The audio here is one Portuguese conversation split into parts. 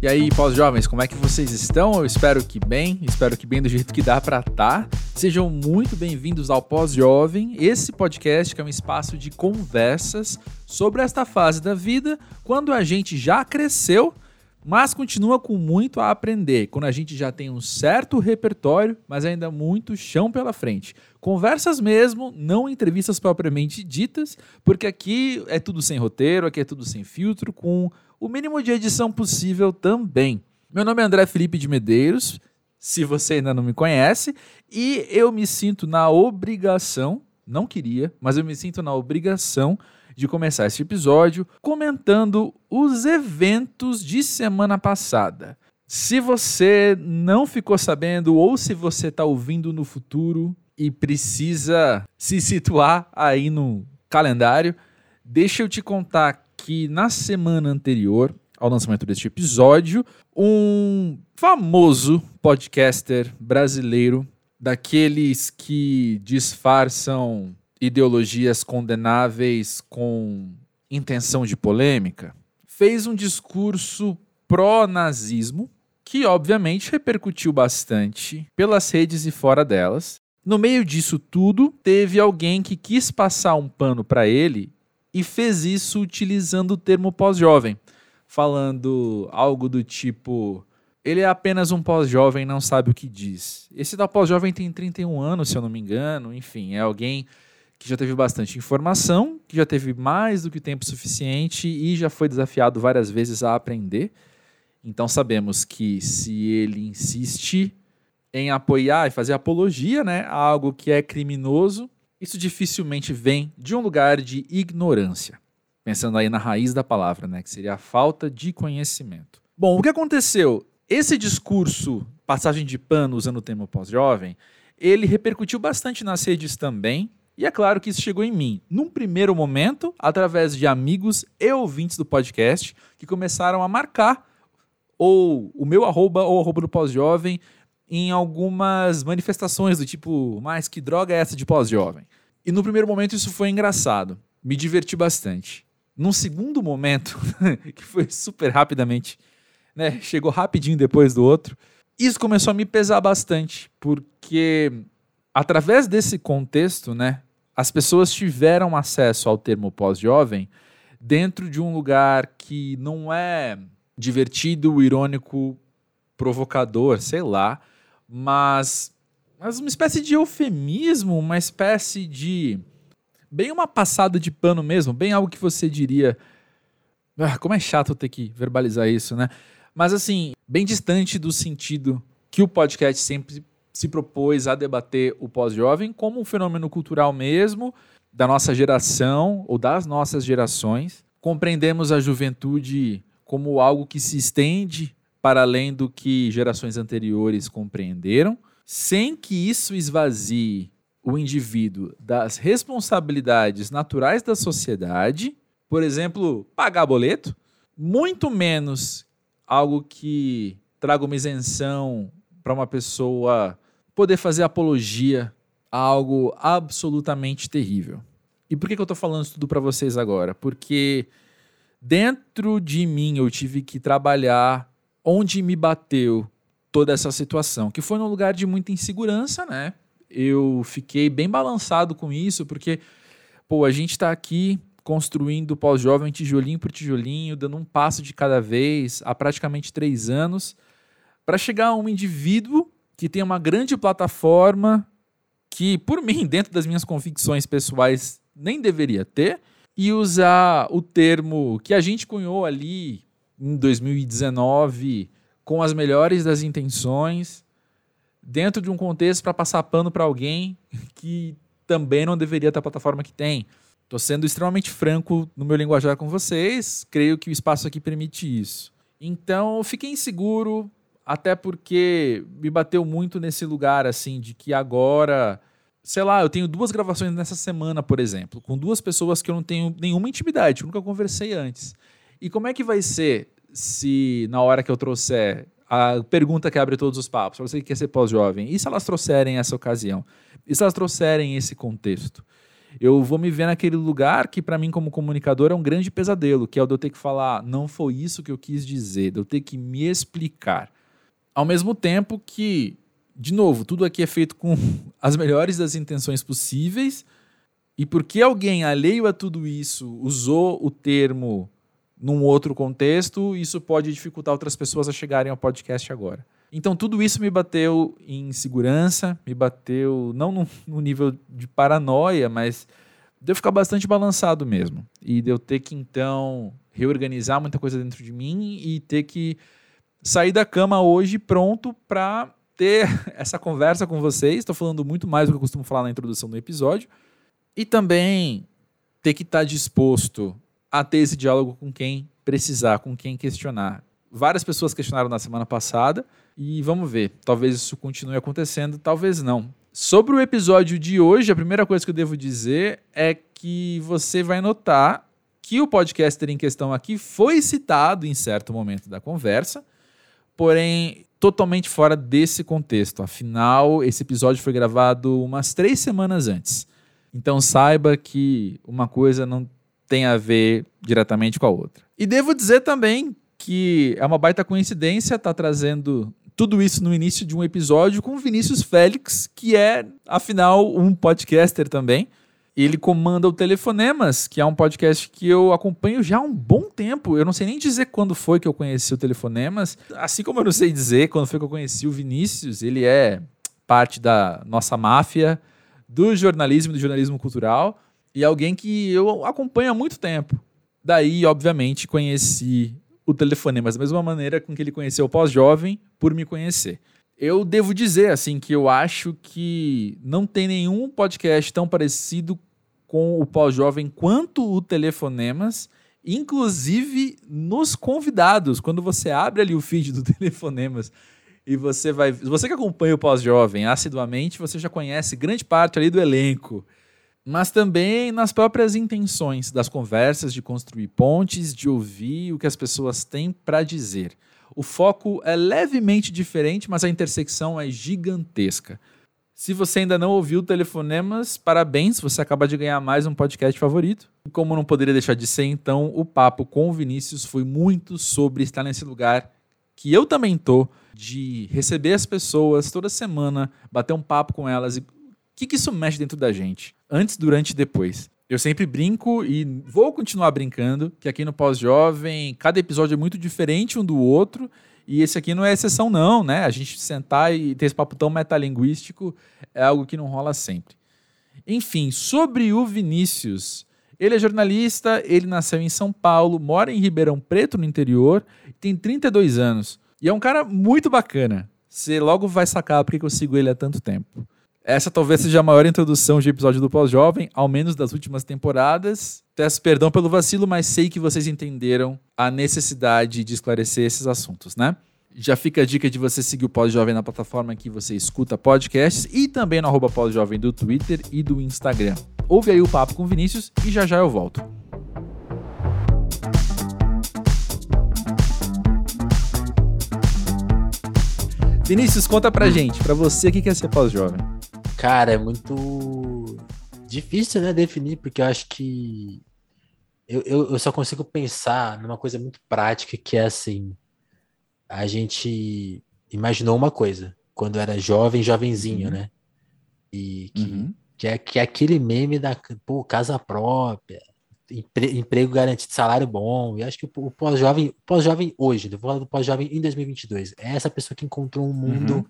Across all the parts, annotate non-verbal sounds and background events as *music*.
E aí, pós-jovens, como é que vocês estão? Eu espero que bem, espero que bem do jeito que dá para estar. Tá. Sejam muito bem-vindos ao Pós-Jovem, esse podcast que é um espaço de conversas sobre esta fase da vida, quando a gente já cresceu, mas continua com muito a aprender, quando a gente já tem um certo repertório, mas ainda muito chão pela frente. Conversas mesmo, não entrevistas propriamente ditas, porque aqui é tudo sem roteiro, aqui é tudo sem filtro, com o mínimo de edição possível também. Meu nome é André Felipe de Medeiros, se você ainda não me conhece, e eu me sinto na obrigação, não queria, mas eu me sinto na obrigação de começar este episódio comentando os eventos de semana passada. Se você não ficou sabendo ou se você está ouvindo no futuro e precisa se situar aí no calendário, deixa eu te contar que na semana anterior ao lançamento deste episódio, um famoso podcaster brasileiro, daqueles que disfarçam ideologias condenáveis com intenção de polêmica, fez um discurso pró-nazismo que obviamente repercutiu bastante pelas redes e fora delas. No meio disso tudo, teve alguém que quis passar um pano para ele e fez isso utilizando o termo pós-jovem, falando algo do tipo: ele é apenas um pós-jovem, não sabe o que diz. Esse da pós-jovem tem 31 anos, se eu não me engano, enfim, é alguém que já teve bastante informação, que já teve mais do que tempo suficiente e já foi desafiado várias vezes a aprender. Então sabemos que se ele insiste em apoiar e fazer apologia né, a algo que é criminoso, isso dificilmente vem de um lugar de ignorância. Pensando aí na raiz da palavra, né, que seria a falta de conhecimento. Bom, o que aconteceu? Esse discurso, passagem de pano usando o termo pós-jovem, ele repercutiu bastante nas redes também. E é claro que isso chegou em mim, num primeiro momento, através de amigos e ouvintes do podcast, que começaram a marcar ou o meu arroba ou o arroba do pós-jovem em algumas manifestações do tipo, mas que droga é essa de pós-jovem? E no primeiro momento isso foi engraçado, me diverti bastante. Num segundo momento, *laughs* que foi super rapidamente, né, chegou rapidinho depois do outro, isso começou a me pesar bastante, porque através desse contexto, né, as pessoas tiveram acesso ao termo pós-jovem dentro de um lugar que não é divertido, irônico, provocador, sei lá, mas, mas uma espécie de eufemismo, uma espécie de. Bem uma passada de pano mesmo, bem algo que você diria. Ah, como é chato ter que verbalizar isso, né? Mas assim, bem distante do sentido que o podcast sempre se propôs a debater o pós-jovem como um fenômeno cultural mesmo, da nossa geração ou das nossas gerações. Compreendemos a juventude como algo que se estende para além do que gerações anteriores compreenderam, sem que isso esvazie o indivíduo das responsabilidades naturais da sociedade, por exemplo, pagar boleto, muito menos algo que traga uma isenção para uma pessoa poder fazer apologia a algo absolutamente terrível. E por que, eu estou falando isso tudo para vocês agora? Porque dentro de mim eu tive que trabalhar onde me bateu toda essa situação, que foi num lugar de muita insegurança, né? Eu fiquei bem balançado com isso, porque, pô, a gente está aqui construindo pós-jovem tijolinho por tijolinho, dando um passo de cada vez, há praticamente três anos, para chegar a um indivíduo que tem uma grande plataforma que, por mim, *laughs* dentro das minhas convicções pessoais, nem deveria ter, e usar o termo que a gente cunhou ali em 2019 com as melhores das intenções, dentro de um contexto para passar pano para alguém que também não deveria ter a plataforma que tem. Estou sendo extremamente franco no meu linguajar com vocês, creio que o espaço aqui permite isso. Então, fiquei inseguro, até porque me bateu muito nesse lugar assim de que agora, sei lá, eu tenho duas gravações nessa semana, por exemplo, com duas pessoas que eu não tenho nenhuma intimidade, nunca conversei antes. E como é que vai ser se na hora que eu trouxer a pergunta que abre todos os papos, para você que quer ser pós-jovem, e se elas trouxerem essa ocasião? E se elas trouxerem esse contexto? eu vou me ver naquele lugar que, para mim, como comunicador, é um grande pesadelo, que é o de eu ter que falar, não foi isso que eu quis dizer, de eu ter que me explicar. Ao mesmo tempo que, de novo, tudo aqui é feito com *laughs* as melhores das intenções possíveis, e porque alguém alheio a tudo isso usou o termo num outro contexto, isso pode dificultar outras pessoas a chegarem ao podcast agora. Então tudo isso me bateu em segurança, me bateu não no, *laughs* nível de paranoia, mas de eu ficar bastante balançado mesmo. E de eu ter que então reorganizar muita coisa dentro de mim e ter que sair da cama hoje pronto para ter *laughs* essa conversa com vocês. Estou falando muito mais do que eu costumo falar na introdução do episódio. E também ter que estar tá disposto a ter esse diálogo com quem precisar, com quem questionar. Várias pessoas questionaram na semana passada e vamos ver. Talvez isso continue acontecendo, talvez não. Sobre o episódio de hoje, a primeira coisa que eu devo dizer é que você vai notar que o podcaster em questão aqui foi citado em certo momento da conversa, porém totalmente fora desse contexto. Afinal, esse episódio foi gravado umas três semanas antes. Então saiba que uma coisa não tem a ver diretamente com a outra. E devo dizer também que é uma baita coincidência estar tá trazendo tudo isso no início de um episódio com Vinícius Félix, que é, afinal, um podcaster também. Ele comanda o Telefonemas, que é um podcast que eu acompanho já há um bom tempo. Eu não sei nem dizer quando foi que eu conheci o Telefonemas. Assim como eu não sei dizer quando foi que eu conheci o Vinícius. Ele é parte da nossa máfia do jornalismo, do jornalismo cultural e alguém que eu acompanho há muito tempo. Daí, obviamente, conheci o telefonema da mesma maneira com que ele conheceu o pós-jovem por me conhecer. Eu devo dizer assim que eu acho que não tem nenhum podcast tão parecido com o pós-jovem quanto o Telefonemas, inclusive nos convidados. Quando você abre ali o feed do *laughs* Telefonemas e você vai, você que acompanha o pós-jovem assiduamente, você já conhece grande parte ali do elenco mas também nas próprias intenções das conversas, de construir pontes, de ouvir o que as pessoas têm para dizer. O foco é levemente diferente, mas a intersecção é gigantesca. Se você ainda não ouviu Telefonemas, parabéns, você acaba de ganhar mais um podcast favorito. Como não poderia deixar de ser, então, o papo com o Vinícius foi muito sobre estar nesse lugar que eu também tô, de receber as pessoas toda semana, bater um papo com elas e que, que isso mexe dentro da gente? Antes, durante e depois. Eu sempre brinco e vou continuar brincando que aqui no Pós-Jovem, cada episódio é muito diferente um do outro. E esse aqui não é exceção, não, né? A gente sentar e ter esse papo tão metalinguístico é algo que não rola sempre. Enfim, sobre o Vinícius. Ele é jornalista, ele nasceu em São Paulo, mora em Ribeirão Preto, no interior, tem 32 anos. E é um cara muito bacana. Você logo vai sacar porque eu sigo ele há tanto tempo. Essa talvez seja a maior introdução de episódio do Pós-Jovem, ao menos das últimas temporadas. Peço perdão pelo vacilo, mas sei que vocês entenderam a necessidade de esclarecer esses assuntos, né? Já fica a dica de você seguir o Pós-Jovem na plataforma que você escuta podcasts e também no Pós-Jovem do Twitter e do Instagram. Ouve aí o papo com Vinícius e já já eu volto. Vinícius, conta pra gente, pra você, o que é ser pós-jovem? Cara, é muito difícil, né, definir, porque eu acho que eu, eu, eu, só consigo pensar numa coisa muito prática, que é assim, a gente imaginou uma coisa, quando era jovem, jovenzinho, uhum. né? E que, uhum. que, é, que é aquele meme da pô, casa própria, empre, emprego garantido, salário bom, e acho que o, o pós-jovem, pós-jovem hoje, eu vou falar do pós-jovem em 2022, é essa pessoa que encontrou um mundo... Uhum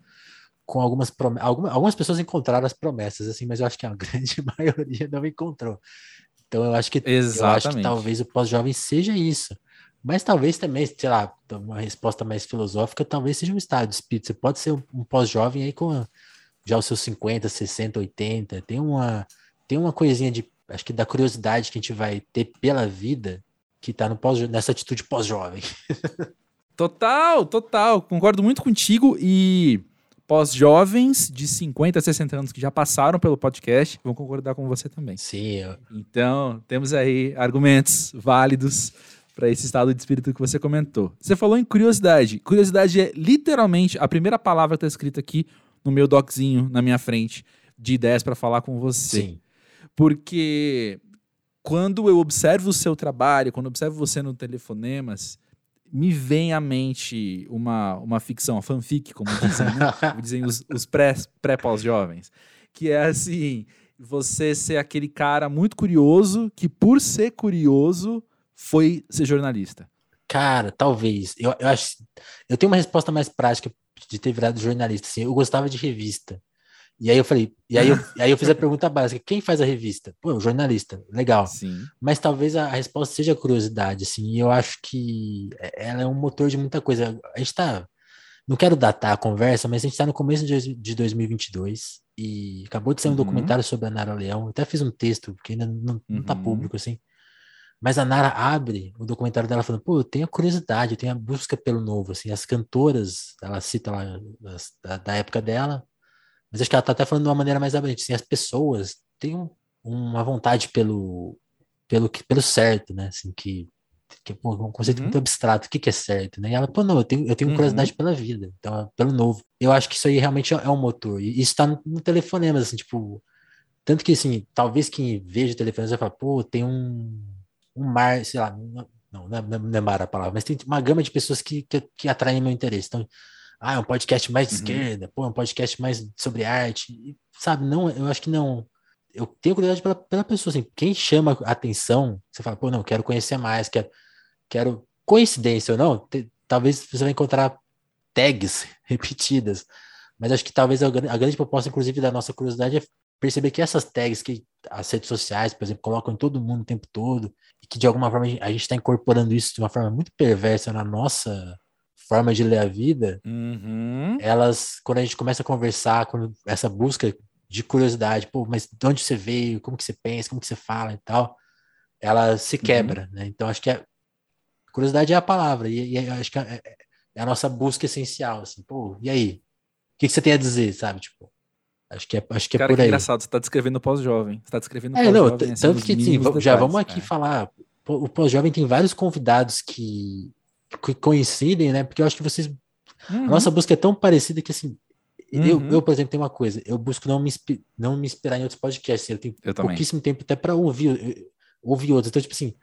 com algumas. Algumas, algumas pessoas encontraram as promessas, assim, mas eu acho que a *laughs* grande maioria não encontrou. Então eu acho que Exatamente. eu acho que talvez o pós-jovem seja isso. Mas talvez também, sei lá, uma resposta mais filosófica, talvez seja um estado de espírito. Você pode ser um pós-jovem aí com já os seus 50, 60, 80. Tem uma, tem uma coisinha de, acho que da curiosidade que a gente vai ter pela vida que tá no pós, nessa atitude pós-jovem. *laughs* total, total. Concordo muito contigo e pós-jovens de 50 a 60 anos que já passaram pelo podcast vão concordar com você também. Sim. Eu... Então, temos aí argumentos válidos para esse estado de espírito que você comentou. Você falou em curiosidade. Curiosidade é literalmente a primeira palavra que está escrita aqui no meu doczinho na minha frente de ideias para falar com você. Sim. Porque quando eu observo o seu trabalho, quando eu observo você no Telefonemas, me vem à mente uma, uma ficção, uma fanfic, como dizem, né? *laughs* como dizem os, os pré-pós-jovens, que é assim, você ser aquele cara muito curioso, que por ser curioso, foi ser jornalista. Cara, talvez. Eu, eu acho. Eu tenho uma resposta mais prática de ter virado jornalista. Assim, eu gostava de revista. E aí eu falei, e aí eu, *laughs* aí eu fiz a pergunta básica: quem faz a revista? Pô, o jornalista, legal. Sim. Mas talvez a, a resposta seja curiosidade, assim, e eu acho que ela é um motor de muita coisa. A gente tá. Não quero datar a conversa, mas a gente está no começo de, de 2022 e acabou de sair um uhum. documentário sobre a Nara Leão. Eu até fiz um texto que ainda não, não tá uhum. público, assim. Mas a Nara abre o documentário dela falando, pô, eu tenho a curiosidade, eu tenho a busca pelo novo, assim, as cantoras, ela cita lá das, da, da, época dela, mas acho que ela tá até falando de uma maneira mais abrangente, assim, as pessoas têm um, uma vontade pelo, pelo, pelo certo, né, assim, que, que é um conceito uhum. muito abstrato, o que, que é certo, né, e ela, pô, não, eu tenho, eu tenho uhum. curiosidade pela vida, então, pelo novo. Eu acho que isso aí realmente é, é um motor, e isso tá no, no telefonema, assim, tipo, tanto que, assim, talvez quem veja o telefonema vai falar, pô, tem um um mar, sei lá, não, não, não é mar a palavra, mas tem uma gama de pessoas que, que, que atraem meu interesse. Então, ah, é um podcast mais de uhum. esquerda, pô, é um podcast mais sobre arte, e, sabe? Não, eu acho que não. Eu tenho curiosidade pela, pela pessoa, assim, quem chama atenção, você fala, pô, não, quero conhecer mais, quero, quero coincidência ou não, te, talvez você vai encontrar tags *laughs* repetidas, mas acho que talvez a, a grande proposta, inclusive, da nossa curiosidade é perceber que essas tags que as redes sociais, por exemplo, colocam em todo mundo o tempo todo, e que de alguma forma a gente está incorporando isso de uma forma muito perversa na nossa forma de ler a vida, uhum. elas, quando a gente começa a conversar, quando essa busca de curiosidade, pô, mas de onde você veio, como que você pensa, como que você fala e tal, ela se uhum. quebra, uhum. né? Então acho que a curiosidade é a palavra, e, e acho que é, é, a nossa busca essencial, assim, pô, e aí? O que, que você tem a dizer, sabe? Tipo, Acho que é, acho que é Cara, por que aí. engraçado, você tá descrevendo pós-jovem. Você tá descrevendo é, pós-jovem. Não, assim, tanto que sim, já vamos aqui é. falar. O pós-jovem tem vários convidados que, que, coincidem, né? Porque eu acho que vocês. Uhum. A nossa busca é tão parecida que assim. Uhum. Eu, eu, por exemplo, tenho uma coisa, eu busco não me, não me inspirar em outros podcasts. Eu tenho eu pouquíssimo tempo até para ouvir, ouvir outros. Então, tipo assim,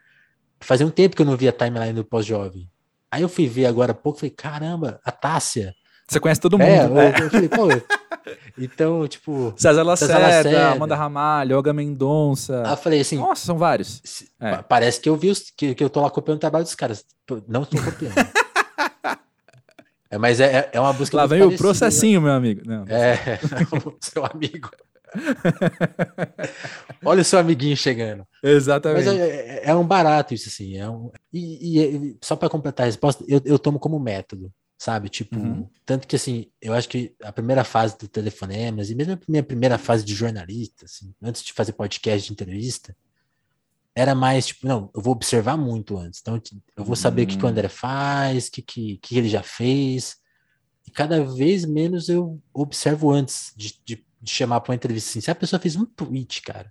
fazia um tempo que eu não via a timeline do pós-jovem. Aí eu fui ver agora há pouco, falei, caramba, a Tássia. Você conhece todo é, mundo. É, né? eu, falei, pô, *laughs* então, tipo. César Lacerda, César Lacerda Amanda Ramalho, Olga Mendonça. Ah, falei assim. Nossa, são vários. É. Parece que eu vi os, que, que eu tô lá copiando o trabalho dos caras. Não estou copiando. *laughs* é, mas é, é uma busca. Lá vem o processinho, né? meu amigo. Não, é, *laughs* seu amigo. Olha o seu amiguinho chegando. Exatamente. Mas é, é, é um barato isso, assim. É um, e, e só para completar a resposta, eu, eu tomo como método sabe? Tipo, uhum. tanto que assim, eu acho que a primeira fase do telefonemas, e mesmo a minha primeira fase de jornalista, assim, antes de fazer podcast de entrevista, era mais tipo, não, eu vou observar muito antes. Então, eu vou saber uhum. o que, que o hum. André faz, o que, que, que ele já fez. E cada vez menos eu observo antes de, de, de chamar para uma entrevista. Assim, se a pessoa fez um tweet, cara,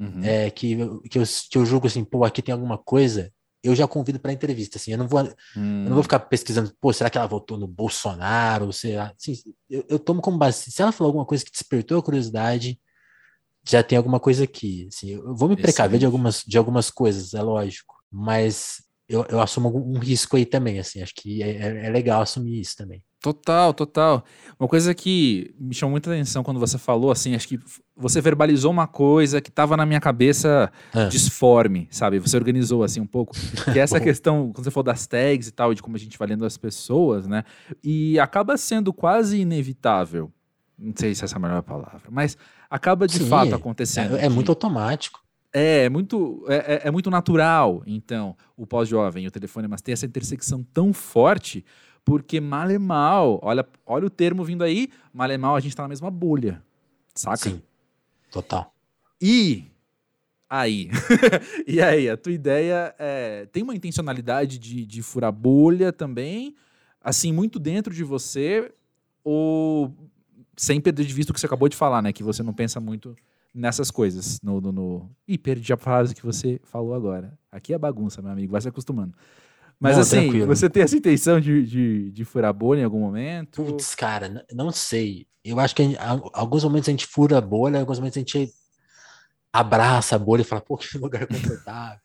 uhum. é, que, que, eu, que eu julgo assim, pô, aqui tem alguma coisa, eu já convido para entrevista, assim, eu não vou, hum. eu não vou hum. ficar pesquisando, pô, será que ela votou no Bolsonaro, será, assim, eu, eu, tomo como base, se ela falou alguma coisa que despertou a curiosidade, já tem alguma coisa aqui, assim, eu vou me precaver de algumas, de algumas coisas, é lógico, mas eu, eu assumo um risco aí também, assim, acho que é, é, é legal assumir isso também. Total, total. Uma coisa que me chamou muita atenção quando você falou, assim, acho que você verbalizou uma coisa que estava na minha cabeça é. disforme, sabe? Você organizou, assim, um pouco. Que é *laughs* essa questão, quando você falou das tags e tal, de como a gente vai lendo as pessoas, né? E acaba sendo quase inevitável. Não sei se essa é a melhor palavra, mas acaba de Sim, fato acontecendo. É, é muito automático. É, é muito, é, é, é muito natural, então, o pós-jovem e o telefone, mas tem essa intersecção tão forte porque mal é mal, olha, olha o termo vindo aí, mal é mal, a gente tá na mesma bolha. Saca? Sim. Total. E aí, *laughs* e aí, a tua ideia é, tem uma intencionalidade de, de furar bolha também, assim, muito dentro de você, ou sem perder de vista o que você acabou de falar, né? Que você não pensa muito nessas coisas. No, no, no... Ih, perdi a frase que você falou agora. Aqui é bagunça, meu amigo, vai se acostumando. Mas não, assim, tranquilo. você tem essa intenção de, de, de furar a bolha em algum momento? Putz, cara, não sei. Eu acho que em alguns momentos a gente fura a bolha, em alguns momentos a gente abraça a bolha e fala, pô, que *laughs* lugar confortável.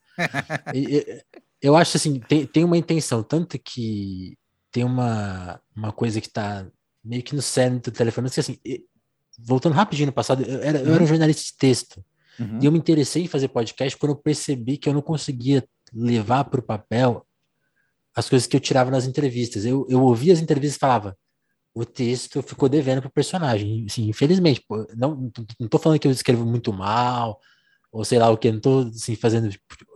e, e, eu acho assim, tem, tem uma intenção, tanto que tem uma, uma coisa que tá meio que no cerne do telefone, que assim, voltando rapidinho no passado, eu era, eu era um uhum. jornalista de texto, uhum. e eu me interessei em fazer podcast quando eu percebi que eu não conseguia levar para o papel as coisas que eu tirava nas entrevistas. Eu, eu ouvia as entrevistas e falava, o texto ficou devendo pro personagem. Assim, infelizmente, pô, não, não tô falando que eu escrevo muito mal, ou sei lá o que, não tô assim, fazendo.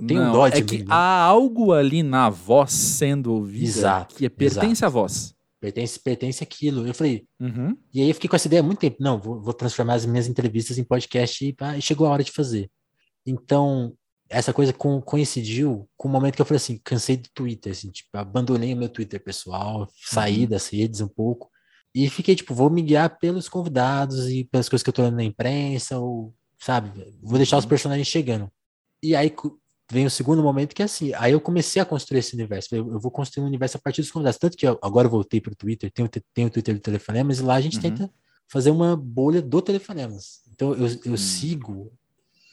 Tem um dó de É que mim, né? há algo ali na voz sendo ouvida exato, que pertence exato. à voz. Pertence, pertence aquilo. Eu falei, uhum. e aí eu fiquei com essa ideia há muito tempo. Não, vou, vou transformar as minhas entrevistas em podcast e, e chegou a hora de fazer. Então, essa coisa com, coincidiu com o momento que eu falei assim, cansei do Twitter, assim, tipo, abandonei o meu Twitter pessoal, saí uhum. das redes um pouco e fiquei tipo, vou me guiar pelos convidados e pelas coisas que eu tô lendo na imprensa, ou, sabe, vou deixar os uhum. personagens chegando. E aí vem o segundo momento que é assim, aí eu comecei a construir esse universo, eu, eu vou construir um universo a partir dos convidados, tanto que eu, agora eu voltei pro Twitter, tenho, tenho o Twitter do Telefonemas, e lá a gente uhum. tenta fazer uma bolha do Telefonemas. Então eu, eu uhum. sigo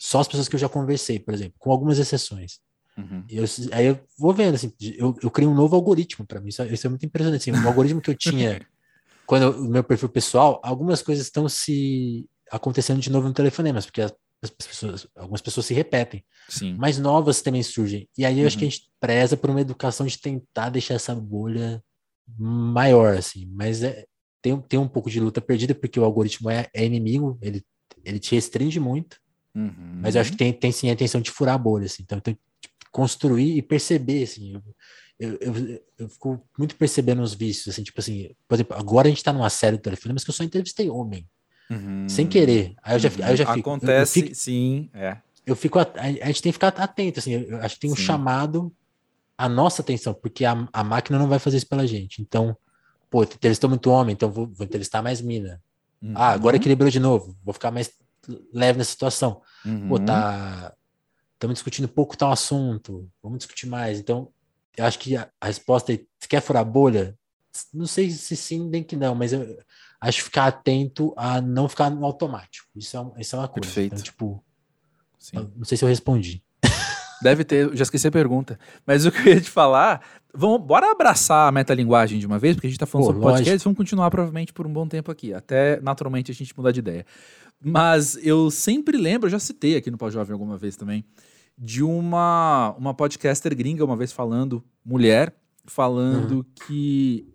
só as pessoas que eu já conversei, por exemplo, com algumas exceções. Uhum. Eu, aí eu vou vendo, assim, eu, eu criei um novo algoritmo para mim, isso, isso, é muito impressionante. Assim, o algoritmo que eu tinha *laughs* quando o meu perfil pessoal, algumas coisas estão se acontecendo de novo no telefonemas, porque as, as pessoas, algumas pessoas se repetem. Sim. Mas novas também surgem. E aí eu uhum. acho que a uhum. gente preza por uma educação de tentar deixar essa bolha maior, assim. Mas é, tem, tem um pouco de luta perdida, porque o algoritmo é, é inimigo, ele, ele te restringe muito. Uhum. Mas eu acho que tem, tem sim a intenção de furar a bolha, assim. Então, então tipo, construir e perceber, assim. Eu, eu, eu, eu, fico muito percebendo os vícios, assim, tipo assim, por exemplo, agora a gente tá numa série do telefone, mas que eu só entrevistei homem. Uhum. Sem querer. Aí eu já, aí eu já fico. Acontece, fico, sim, é. Eu fico, a, a, gente tem que ficar atento, assim, eu acho que tem um sim. chamado à nossa atenção, porque a, a máquina não vai fazer isso pela gente. Então, pô, entrevistou muito homem, então vou, vou entrevistar mais mina. Uhum. Ah, agora equilibrou de novo, vou ficar mais leve nessa situação. Uhum. Pô, tá. Estamos discutindo pouco tal assunto, vamos discutir mais. Então, eu acho que a, a resposta é: você quer furar a bolha? Não sei se sim, nem que não, mas eu acho que ficar atento a não ficar no automático. Isso é, isso é uma coisa. Perfeito. Então, tipo, não sei se eu respondi. Deve ter, já esqueci a pergunta. Mas o que eu ia te falar, vamos, bora abraçar a metalinguagem de uma vez, porque a gente tá falando Pô, sobre podcast, lógico. vamos continuar provavelmente por um bom tempo aqui, até naturalmente a gente mudar de ideia. Mas eu sempre lembro, eu já citei aqui no Pós-Jovem alguma vez também, de uma, uma podcaster gringa uma vez falando, mulher, falando uhum. que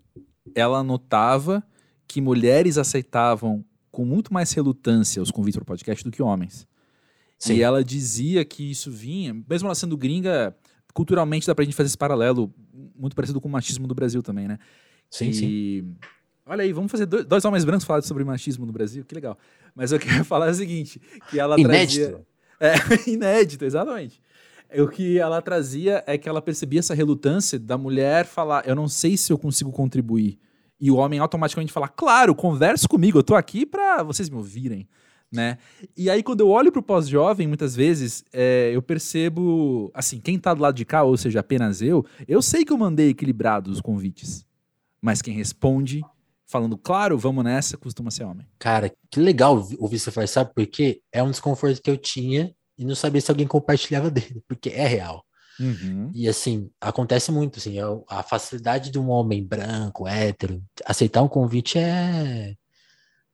ela notava que mulheres aceitavam com muito mais relutância os convites para o podcast do que homens. Sim. E ela dizia que isso vinha, mesmo ela sendo gringa, culturalmente dá pra gente fazer esse paralelo, muito parecido com o machismo do Brasil também, né? Sim, e... sim. Olha aí, vamos fazer dois, dois homens brancos falar sobre machismo no Brasil, que legal. Mas eu queria *laughs* falar o seguinte, que ela Inédito. trazia... É, *laughs* inédito, exatamente. O que ela trazia é que ela percebia essa relutância da mulher falar: Eu não sei se eu consigo contribuir. E o homem automaticamente falar: Claro, converse comigo, eu tô aqui para vocês me ouvirem. Né? E aí, quando eu olho pro pós-jovem, muitas vezes, é, eu percebo, assim, quem tá do lado de cá, ou seja, apenas eu, eu sei que eu mandei equilibrados os convites. Mas quem responde, falando, claro, vamos nessa, costuma ser homem. Cara, que legal ouvir você falar, sabe por quê? É um desconforto que eu tinha e não sabia se alguém compartilhava *laughs* dele, porque é real. Uhum. E assim, acontece muito, assim, a facilidade de um homem branco, hétero, aceitar um convite é.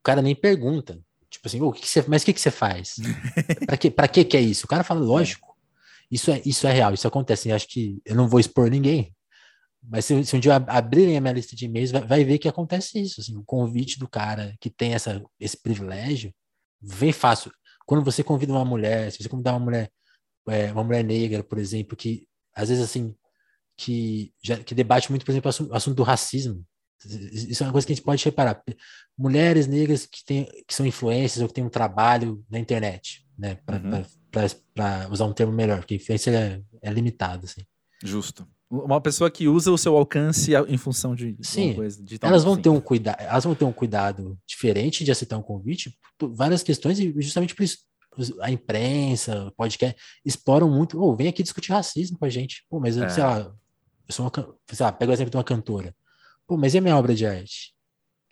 O cara nem pergunta. Tipo assim, o que, que você... mas o que, que você faz? *laughs* para que, pra que que é isso? O cara fala, lógico. Isso é, isso é real, isso acontece. acho que eu não vou expor ninguém. Mas se, se um dia abrirem a minha lista de e-mails, vai, vai, ver que acontece isso. Assim, o convite do cara que tem essa, esse privilégio vem fácil quando você convida uma mulher, se você convidar uma mulher, é, uma mulher negra, por exemplo, que às vezes assim, que, já, que debate muito, por exemplo, o assunto, do racismo. Isso é uma coisa que a gente pode reparar. Mulheres negras que, tem, que são influências ou que têm um trabalho na internet, né? Para uhum. usar um termo melhor, porque influência é, é limitada, assim. Justo. Uma pessoa que usa o seu alcance em função de Sim, coisa, de elas vão assim. ter um cuidado, elas vão ter um cuidado diferente de aceitar um convite, por várias questões, e justamente por isso a imprensa, o podcast, exploram muito, oh, vem aqui discutir racismo com a gente. Pô, mas é. sei lá, eu sou uma, sei lá, pega o exemplo de uma cantora. Pô, mas e a minha obra de arte?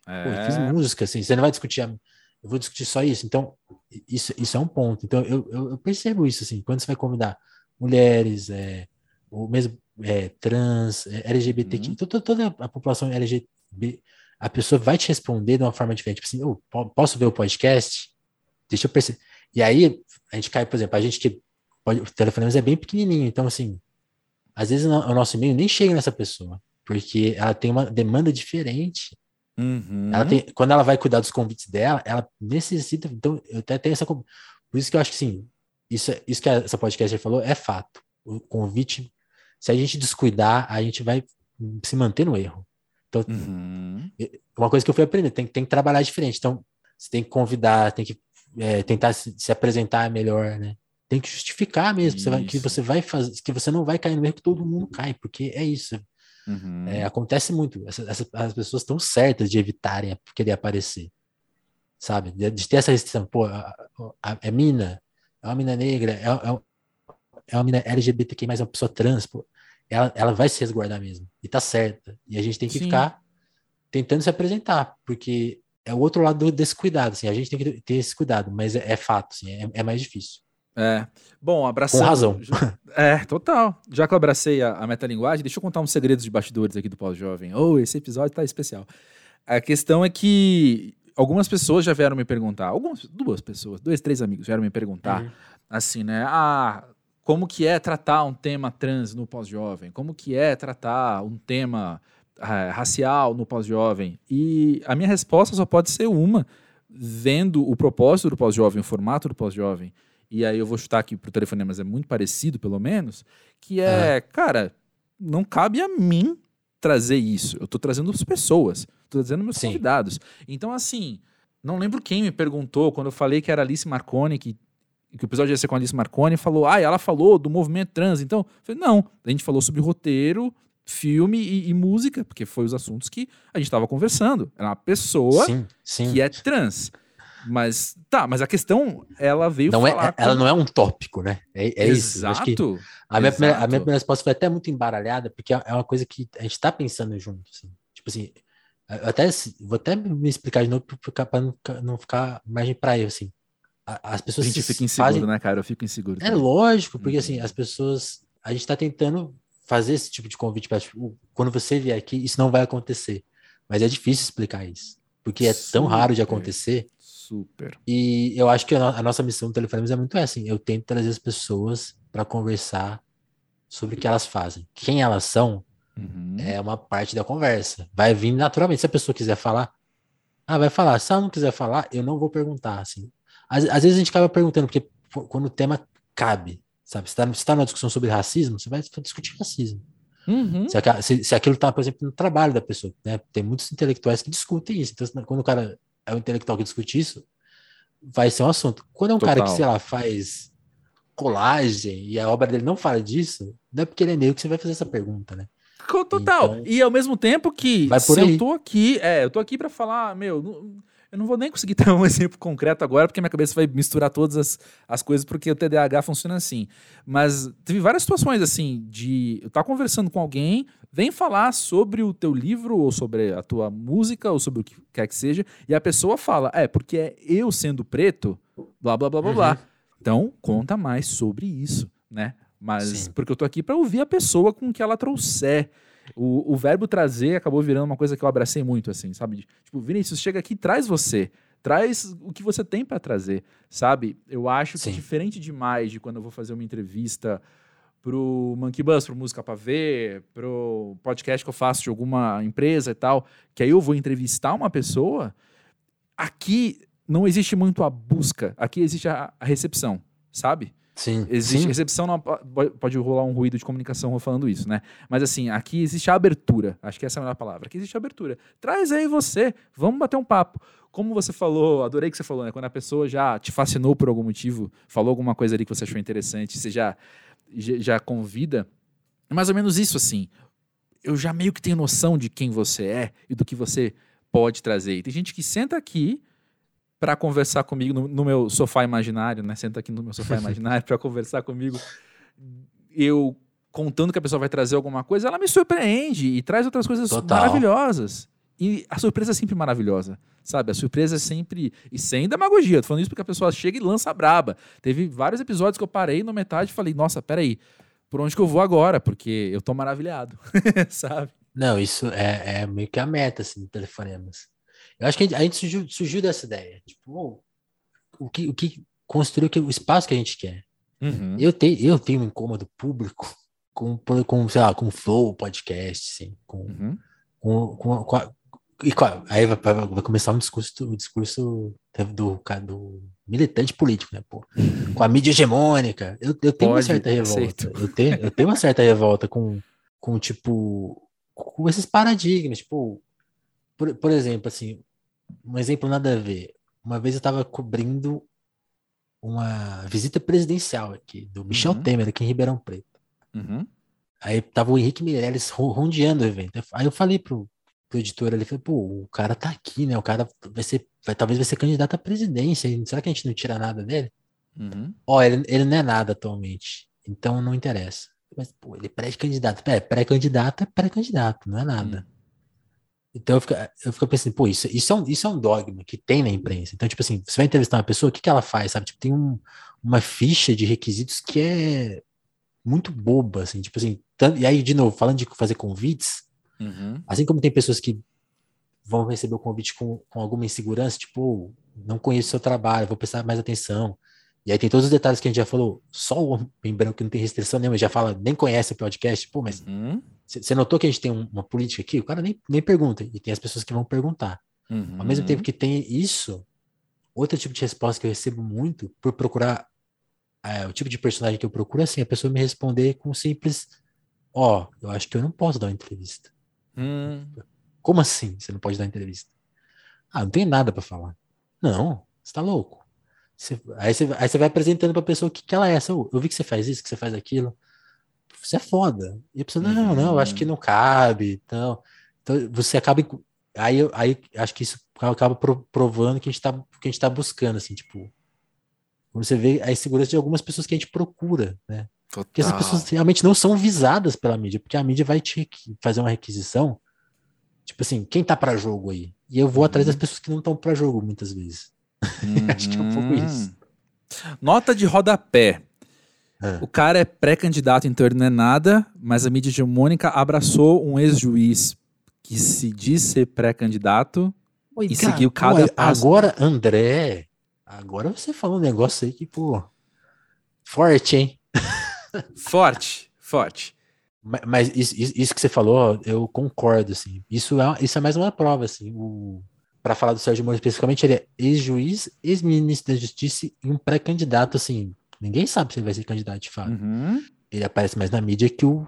É. Pô, eu fiz música, assim, você não vai discutir a... eu vou discutir só isso. Então, isso, isso é um ponto. Então, eu, eu, eu percebo isso, assim, quando você vai convidar mulheres, é, ou mesmo é, trans, é, LGBTQ, uhum. toda, toda a população LGBT, a pessoa vai te responder de uma forma diferente. Tipo assim, oh, posso ver o podcast? Deixa eu perceber. E aí, a gente cai, por exemplo, a gente que pode, o telefonema é bem pequenininho, então, assim, às vezes o nosso e-mail nem chega nessa pessoa, porque ela tem uma demanda diferente. Uhum. Ela tem, quando ela vai cuidar dos convites dela, ela necessita. Então, eu até tenho essa. Por isso que eu acho que sim, isso, isso que essa podcast falou é fato. O convite, se a gente descuidar, a gente vai se manter no erro. Então, uhum. uma coisa que eu fui aprender, tem, tem que trabalhar diferente. Então, você tem que convidar, tem que é, tentar se, se, apresentar melhor, né? Tem que justificar mesmo você vai, que você vai fazer, que você não vai cair no erro que todo mundo cai, porque é isso. Uhum. É, acontece muito. Essa, essa, as pessoas estão certas de evitarem querer aparecer, sabe? De, de ter essa restrição. Pô, a, a, é mina, é uma mina negra, é, é, é uma mina LGBTQ, mas é uma pessoa trans, pô. Ela, ela vai se resguardar mesmo. E tá certa. E a gente tem que Sim. ficar tentando se apresentar, porque é o outro lado desse cuidado, assim, a gente tem que ter esse cuidado, mas é, é fato, assim, é, é, mais difícil. É. Bom, abraçando. Com razão. É, total. Já que eu abracei a, a metalinguagem, deixa eu contar uns segredos de bastidores aqui do Pós-Jovem. Oh, esse episódio tá especial. A questão é que algumas pessoas já vieram me perguntar, algumas, duas pessoas, dois, três amigos vieram me perguntar, uhum. assim, né? Ah, como que é tratar um tema trans no pós-jovem? Como que é tratar um tema é, racial no pós-jovem? E a minha resposta só pode ser uma, vendo o propósito do pós-jovem, o formato do pós-jovem, e aí eu vou chutar aqui pro telefone, mas é muito parecido, pelo menos, que é, cara, não cabe a mim trazer isso. Eu tô trazendo as pessoas, tô trazendo meus Sim. convidados. Então, assim, não lembro quem me perguntou quando eu falei que era Alice Marconi, que, que o episódio ia ser com a Alice Marconi, falou, ah, ela falou do movimento trans. Então, falei, não, a gente falou sobre roteiro, filme e, e música, porque foi os assuntos que a gente estava conversando. Era uma pessoa sim, sim. que é trans. Mas tá, mas a questão, ela veio não é, com... Ela não é um tópico, né? É, é Exato. isso. a, minha primeira, a minha primeira resposta foi até muito embaralhada, porque é, é uma coisa que a gente está pensando junto. Assim. Tipo assim, até, vou até me explicar de novo para não, não ficar margem para eu, assim. As pessoas a gente fica inseguro, fazem... né, cara? Eu fico inseguro. É lógico, porque assim, uhum. as pessoas. A gente está tentando fazer esse tipo de convite para tipo, quando você vier aqui, isso não vai acontecer. Mas é difícil explicar isso. Porque é tão raro de acontecer Super. E eu acho que a, nossa missão do Telefonemas é muito essa. Assim, eu tento trazer as pessoas para conversar sobre o que elas fazem. Quem elas são uhum. é uma parte da conversa. Vai vir naturalmente. Se a pessoa quiser falar, ah, vai falar. Se ela não quiser falar, eu não vou perguntar. Assim. Às, às vezes a gente acaba perguntando, porque quando o tema cabe, sabe? Se está tá numa discussão sobre racismo, você vai discutir racismo. Uhum. Se, se, se, aquilo está, por exemplo, no trabalho da pessoa, né? Tem muitos intelectuais que discutem isso. Então, quando o cara é o intelectual que discute isso, vai ser um assunto. Quando é um Total. cara que, sei lá, faz colagem e a obra dele não fala disso, não é porque ele é negro que você vai fazer essa pergunta, né? Total. Então, e ao mesmo tempo que se aí. eu tô aqui, é, eu tô aqui para falar, meu, eu não vou nem conseguir *laughs* ter um exemplo concreto agora, porque minha cabeça vai misturar todas as, as coisas, porque o TDAH funciona assim. Mas teve várias situações, assim, de eu estar tá conversando com alguém, vem falar sobre o teu livro, ou sobre a tua música, ou sobre o que quer que seja, e a pessoa fala, é, porque é eu sendo preto, blá, blá, blá, blá, uhum. blá. Então, conta mais sobre isso, né? Mas, Sim. porque eu tô aqui para ouvir a pessoa com que ela trouxer. O, o verbo trazer acabou virando uma coisa que eu abracei muito, assim, sabe? Tipo, Vinícius, chega aqui traz você. Traz o que você tem para trazer, sabe? Eu acho Sim. que diferente demais de quando eu vou fazer uma entrevista pro Monkey Bus, pro Música Pra Ver, pro podcast que eu faço de alguma empresa e tal, que aí eu vou entrevistar uma pessoa, aqui não existe muito a busca, aqui existe a, a recepção, sabe? Sim. Existe sim. recepção, não, pode rolar um ruído de comunicação falando isso, né? Mas assim, aqui existe a abertura. Acho que essa é a melhor palavra. Aqui existe a abertura. Traz aí você, vamos bater um papo. Como você falou, adorei que você falou, né? Quando a pessoa já te fascinou por algum motivo, falou alguma coisa ali que você achou interessante, você já, já convida. É mais ou menos isso, assim. Eu já meio que tenho noção de quem você é e do que você pode trazer. E tem gente que senta aqui para conversar comigo no, no, meu sofá imaginário, né? Senta aqui no meu sofá *laughs* imaginário para conversar comigo. Eu contando que a pessoa vai trazer alguma coisa, ela me surpreende e traz outras coisas Total. maravilhosas. E a surpresa é sempre maravilhosa, sabe? A surpresa é sempre. E sem demagogia. Tô falando isso porque a pessoa chega e lança braba. Teve vários episódios que eu parei na metade e falei, nossa, peraí, por onde que eu vou agora? Porque eu tô maravilhado, *laughs* sabe? Não, isso é, é, meio que a meta, assim, do telefonemas. Eu acho que a gente, a gente surgiu, surgiu, dessa ideia. Tipo, oh, o, que, o que construiu o espaço que a gente quer. Uhum. Eu, te, eu tenho um incômodo público com, com, sei lá, com flow podcast, assim, com, uhum. com, com, com, a, e aí vai, vai, começar um discurso, um discurso do, do militante político, né? Pô, com a mídia hegemônica. Eu, eu tenho Pode, uma certa revolta. Eu tenho, eu tenho uma certa revolta com, com tipo, com esses paradigmas. Tipo, por, por exemplo, assim, um exemplo nada a ver. Uma vez eu estava cobrindo uma visita presidencial aqui, do Michel uhum. Temer, aqui em Ribeirão Preto. Uhum. Aí tava o Henrique Meirelles rondeando o evento. Aí eu falei pro, pro editor ele falou, pô, o cara tá aqui, né? O cara vai ser, vai, talvez vai ser candidato à presidência. Será que a gente não tira nada dele? Uhum. Ó, ele, ele não é nada atualmente, então não interessa. Mas, pô, ele é pré-candidato. É, pré-candidato é pré-candidato, não é nada. Uhum. Então eu fico, eu fico pensando, pô, isso, isso, é um, isso é um dogma que tem na imprensa. Então, tipo assim, você vai entrevistar uma pessoa, o que, que ela faz, sabe? Tipo, tem um, uma ficha de requisitos que é muito boba, assim, tipo assim. Tanto, e aí, de novo, falando de fazer convites, uhum. assim como tem pessoas que vão receber o convite com, com alguma insegurança, tipo, não conheço o seu trabalho, vou prestar mais atenção. E aí tem todos os detalhes que a gente já falou, só o homem branco que não tem restrição nenhuma, já fala, nem conhece o podcast, pô, mas você uhum. notou que a gente tem uma política aqui? O cara nem, nem pergunta, e tem as pessoas que vão perguntar. Uhum. Ao mesmo tempo que tem isso, outro tipo de resposta que eu recebo muito por procurar é, o tipo de personagem que eu procuro assim, a pessoa me responder com simples, ó, oh, eu acho que eu não posso dar uma entrevista. Hum. Como assim você não pode dar entrevista? Ah, não tem nada para falar. Não, você tá louco. Você, aí, você, aí você vai apresentando pra pessoa o que, que ela é. Eu, eu vi que você faz isso, que você faz aquilo. Você é foda. E a pessoa, não, não, eu acho que não cabe. Então, então você acaba. Aí, aí acho que isso acaba provando que a gente tá, que a gente tá buscando, assim, tipo, você vê a insegurança de algumas pessoas que a gente procura, né? Total. Porque essas pessoas realmente não são visadas pela mídia, porque a mídia vai te fazer uma requisição. Tipo assim, quem tá para jogo aí? E eu vou uhum. atrás das pessoas que não estão para jogo muitas vezes. Uhum. *laughs* Acho que é um pouco isso. Nota de rodapé. É. O cara é pré-candidato, então ele não é nada, mas a mídia hegemônica abraçou um ex-juiz que se diz ser pré-candidato e cara, seguiu cada passo. Agora, André, Agora você falou um negócio aí que, pô. Forte, hein? *laughs* forte, forte. Mas, mas isso, isso, que você falou, eu concordo, assim. Isso é, isso é mais uma prova, assim. O, para falar do Sérgio Moro especificamente, ele é ex-juiz, ex-ministro da Justiça e um pré-candidato, assim. Ninguém sabe se ele vai ser candidato de fato. Uhum. Ele aparece mais na mídia que o,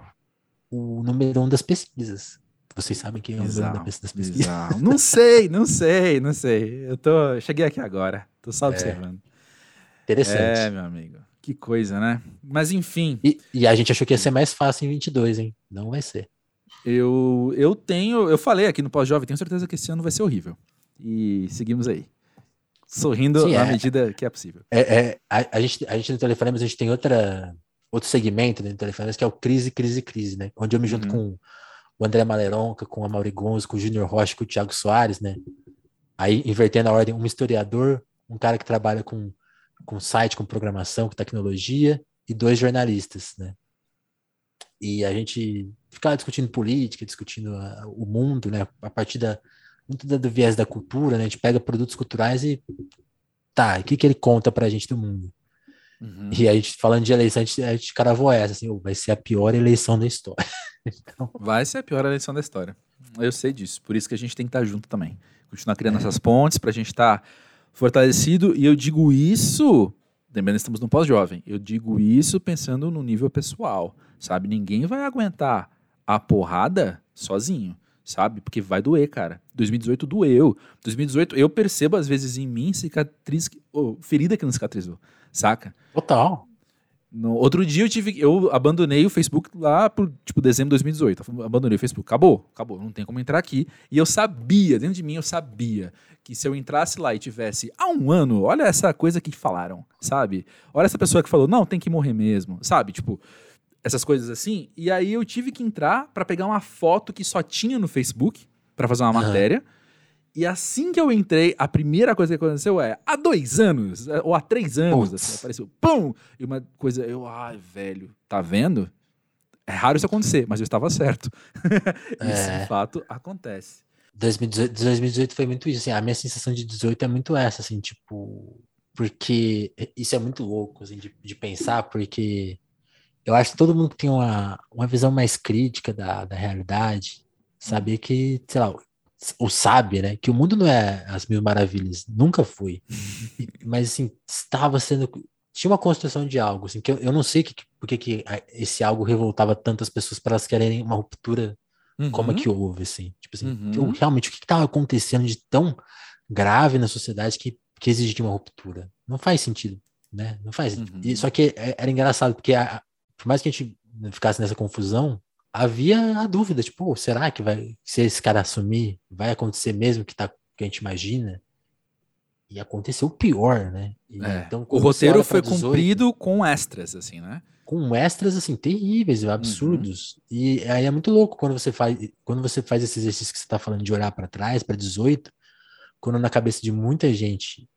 o número um das pesquisas. Vocês sabem quem é o número um das pesquisas? *laughs* Não sei, não sei, não sei. Eu tô, cheguei aqui agora. Tô só é. observando. É. Interessante. É, meu amigo. Que coisa, né? Mas enfim. E, e, a gente achou que ia ser mais fácil em 22, hein? Não vai ser. Eu, eu tenho, eu falei aqui no pós-jovem, tenho certeza que esse ano vai ser horrível. E seguimos aí. Sorrindo Sim, à é, medida que é possível. É, é a, a, gente, a gente no Telefonemas, a gente tem outra, outro segmento no Telefonemas que é o Crise, Crise, Crise, né? Onde eu me junto uhum. com o André Maleronca, com a Mauri Gonzo, com o Júnior Rocha, com o Thiago Soares, né? Aí, invertendo a ordem, um historiador, um cara que trabalha com, com site, com programação, com tecnologia, e dois jornalistas, né? E a gente ficava discutindo política, discutindo a, o mundo, né? A partir da, muito do viés da cultura, né? A gente pega produtos culturais e tá, o que, que ele conta pra gente do mundo? Uhum. E a gente, falando de eleição, a gente, a gente cravou essa, assim, oh, vai ser a pior eleição da história. *laughs* então... Vai ser a pior eleição da história. Eu sei disso, por isso que a gente tem que estar junto também. Continuar criando é. essas pontes pra gente estar fortalecido. E eu digo isso, lembrando que estamos no pós-jovem, eu digo isso pensando no nível pessoal, sabe? Ninguém vai aguentar a porrada sozinho, sabe? Porque vai doer, cara. 2018 doeu. 2018 eu percebo às vezes em mim cicatriz, oh, ferida que não cicatrizou, saca? Total. No outro dia eu tive, eu abandonei o Facebook lá por tipo dezembro de 2018. Abandonei o Facebook, acabou, acabou, não tem como entrar aqui. E eu sabia, dentro de mim eu sabia que se eu entrasse lá e tivesse há um ano, olha essa coisa que falaram, sabe? Olha essa pessoa que falou, não, tem que morrer mesmo, sabe? Tipo, essas coisas assim. E aí eu tive que entrar para pegar uma foto que só tinha no Facebook, para fazer uma Aham. matéria. E assim que eu entrei, a primeira coisa que aconteceu é há dois anos, é, ou há três anos, assim, apareceu, pum! E uma coisa, eu, ai, velho, tá vendo? É raro isso acontecer, mas eu estava certo. *laughs* isso, É. de fato, acontece. 2018, 2018 foi muito isso, assim, a minha sensação de 18 é muito essa, assim, tipo, porque isso é muito louco, assim, de, de pensar, porque eu acho que todo mundo que tem uma, uma visão mais crítica da, da realidade, sabia que, sei lá, ou sabe, né, que o mundo não é as mil maravilhas, nunca foi, E- mas, assim, estava sendo, tinha uma construção de algo, assim, que eu, eu não sei que, porque que a- esse algo revoltava tantas pessoas para elas quererem uma ruptura como é Uhum. que houve, assim? Tipo assim, Uhum. eu- realmente, o que estava acontecendo de tão grave na sociedade que, que exigia uma ruptura? Não faz sentido, né? Não faz. Uhum. E, só que é- era engraçado, porque a- por mais que a gente ficasse nessa confusão, havia a dúvida, tipo, "Pô, será que vai, se esse cara assumir, vai acontecer mesmo que, tá, que a gente imagina? E aconteceu o pior, né? E, É, então, o roteiro foi 18, cumprido com extras, assim, né? com extras assim terríveis, absurdos. E aí é muito louco quando você faz quando você faz esse exercício que você está falando de olhar para trás, para 18, quando na cabeça de muita gente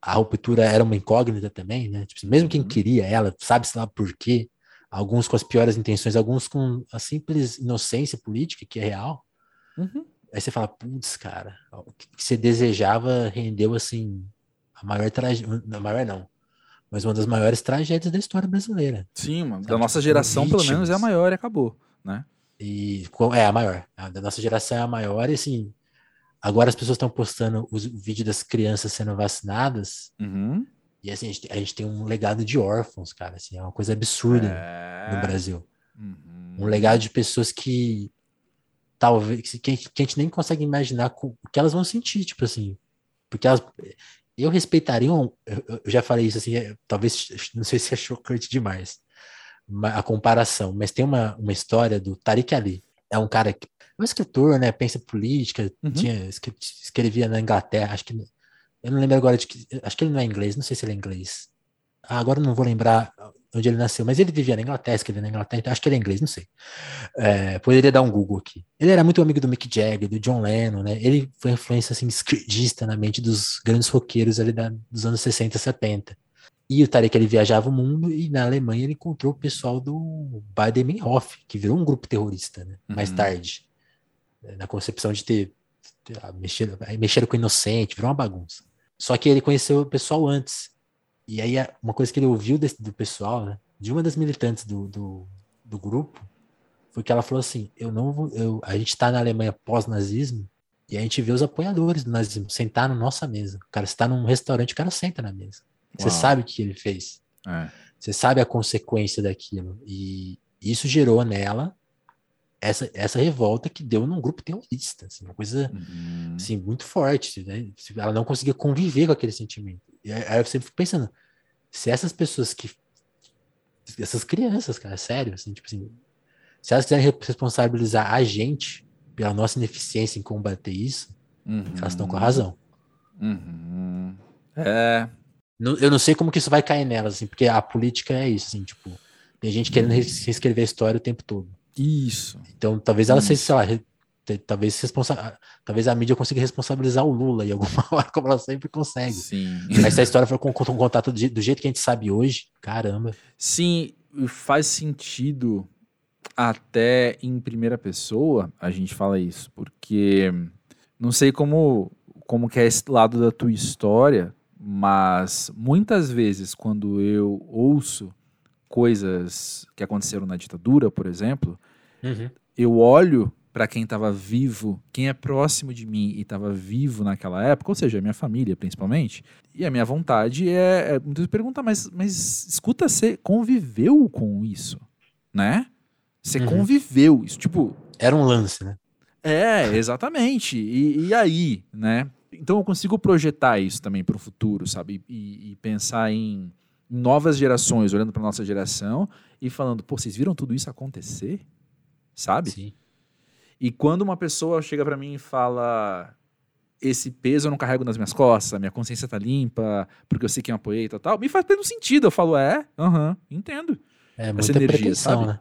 a ruptura era uma incógnita também, né? Tipo, mesmo quem Uhum. queria ela, sabe-se lá por quê, alguns com as piores intenções, alguns com a simples inocência política, que é real. Uhum. Aí você fala, putz, cara, o que você desejava rendeu assim a maior tragédia, a maior não, mas uma das maiores tragédias da história brasileira. Sim, mano, da nossa tipo, geração, pelo menos, é a maior e acabou, né? E é a maior. A da nossa geração é a maior, e assim, agora as pessoas estão postando os vídeos das crianças sendo vacinadas, Uhum. E assim, a gente, a gente tem um legado de órfãos, cara, assim, é uma coisa absurda É. no Brasil. Uhum. Um legado de pessoas que talvez, que, que a gente nem consegue imaginar co- o que elas vão sentir, tipo assim, porque elas, eu respeitaria, um, eu, eu já falei isso assim, é, talvez, não sei se é chocante demais, ma- a comparação, mas tem uma, uma história do Tariq Ali, é um cara que é um escritor, né, pensa política, Uhum. tinha, escre- escrevia na Inglaterra, acho que, eu não lembro agora de que, acho que ele não é inglês, não sei se ele é inglês, ah, agora eu não vou lembrar onde ele nasceu, mas ele vivia na Inglaterra, escrevia na Inglaterra, então acho que ele é inglês, não sei. É, poderia dar um Google aqui. Ele era muito amigo do Mick Jagger, do John Lennon, né? Ele foi influência assim, esquerdista na mente dos grandes roqueiros ali da- dos anos 60, 70. E o Tarek ele viajava o mundo e na Alemanha ele encontrou o pessoal do Baden-Meinhof, que virou um grupo terrorista, né? Mais Uhum. tarde, né? na concepção de ter, ter mexer, aí mexeram com o inocente, virou uma bagunça. Só que ele conheceu o pessoal antes. E aí uma coisa que ele ouviu desse- do pessoal, né? De uma das militantes do, do, do grupo, foi que ela falou assim: eu não vou, eu, a gente tá na Alemanha pós-nazismo e a gente vê os apoiadores do nazismo sentar na nossa mesa. O cara está num restaurante, o cara senta na mesa. Você sabe o que ele fez. É. Você sabe a consequência daquilo. E isso gerou nela essa, essa revolta que deu num grupo terrorista. Assim, uma coisa Uhum. assim, muito forte. Né? Ela não conseguia conviver com aquele sentimento. E aí eu sempre fico pensando: se essas pessoas que. Essas crianças, cara, sério, assim, tipo assim, se elas quiserem responsabilizar a gente pela nossa ineficiência em combater isso, Uhum. elas estão com a razão. Uhum. É. Eu não sei como que isso vai cair nelas, assim, porque a política é isso, assim, tipo, tem gente querendo res- reescrever a história o tempo todo. Isso. Então, talvez ela seja, Isso. sei lá, talvez, responsa talvez a mídia consiga responsabilizar o Lula em alguma *laughs* hora, como ela sempre consegue. Sim. Mas se a história for com, com um contato do jeito que a gente sabe hoje, caramba. Sim, faz sentido até em primeira pessoa a gente fala isso, porque não sei como como que é esse lado da tua história, mas muitas vezes quando eu ouço coisas que aconteceram na ditadura, por exemplo, eu olho para quem estava vivo, quem é próximo de mim e estava vivo naquela época, ou seja, a minha família principalmente, e a minha vontade é, é muitas vezes pergunta, mas, mas escuta, você conviveu com isso, né? Você Uhum. conviveu isso, tipo, Era um lance, né? é, exatamente. E, e aí, né? Então eu consigo projetar isso também para o futuro, sabe? E, e pensar em novas gerações, olhando para nossa geração e falando, pô, vocês viram tudo isso acontecer? Sabe? Sim. E quando uma pessoa chega pra mim e fala esse peso eu não carrego nas minhas costas, minha consciência tá limpa, porque eu sei quem eu apoiei e tal, tal, me faz pleno sentido. Eu falo, é, aham, entendo. É Essa muita energia, pretensão, sabe? né?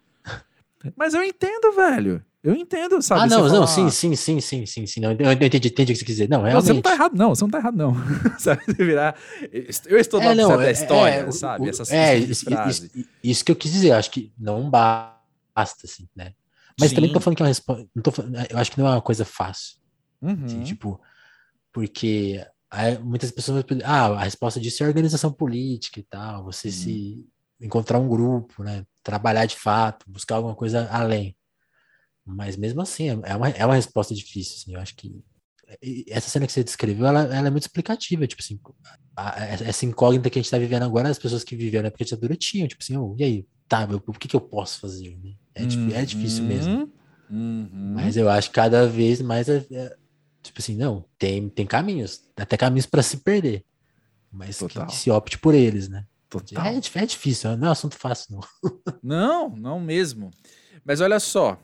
Mas eu entendo, velho. Eu entendo, sabe? Ah, não, não, sim, sim, sim, sim, sim, sim. Não, eu entendi, entendi o que você quer dizer. Não, Não, realmente. você não tá errado, não. Você não tá errado, não. *laughs* sabe? Você virar. Eu estou É, não, da é- história, é, sabe? o- Essas é, isso, frases. isso- isso que eu quis dizer. Acho que não basta, assim, né? Mas também Sim. tô falando que é uma resposta. Não eu acho que não é uma coisa fácil. Uhum. assim, tipo, porque aí muitas pessoas ah, a resposta disso é organização política e tal, você Uhum. se encontrar um grupo, né? Trabalhar de fato, buscar alguma coisa além. Mas mesmo assim, é é uma, é uma resposta difícil, assim, eu acho que essa cena que você descreveu, ela, ela é muito explicativa, tipo assim, a- essa incógnita que a gente tá vivendo agora, as pessoas que viveram na época da ditadura tinham, tipo assim, oh, e aí, tá, eu- o que que eu posso fazer, né? É, difí- é difícil mesmo. Uhum. Mas eu acho que cada vez mais é, é- tipo assim, não, tem, tem caminhos, até caminhos para se perder. Mas que, Total. que se opte por eles, né? Total. É, dif- é difícil, não é um assunto fácil, não. Não, não mesmo. Mas olha só.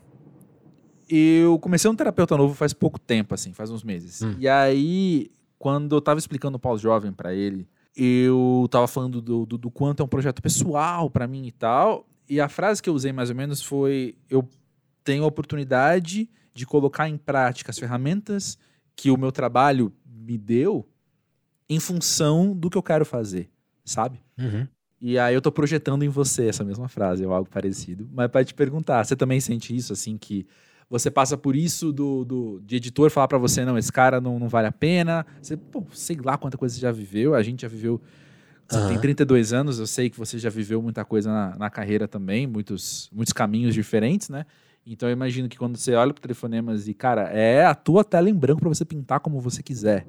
Eu comecei um terapeuta novo faz pouco tempo, assim, faz uns meses. Hum. E aí, quando eu tava explicando o pós-jovem pra ele, eu tava falando do, do, do quanto é um projeto pessoal pra mim e tal. E a frase que eu usei mais ou menos foi: eu tenho a oportunidade de colocar em prática as ferramentas que o meu trabalho me deu em função do que eu quero fazer, sabe? Uhum. E aí eu tô projetando em você essa mesma frase, ou algo parecido. Mas pra te perguntar, você também sente isso, assim, que você passa por isso do, do de editor falar pra você, não, esse cara não, não vale a pena. Você, pô, sei lá quanta coisa você já viveu, a gente já viveu. Você tem Aham. 32 anos, eu sei que você já viveu muita coisa na, na carreira também, muitos, muitos caminhos diferentes, né? Então eu imagino que quando você olha pro telefonemas e, cara, é a tua tela em branco pra você pintar como você quiser.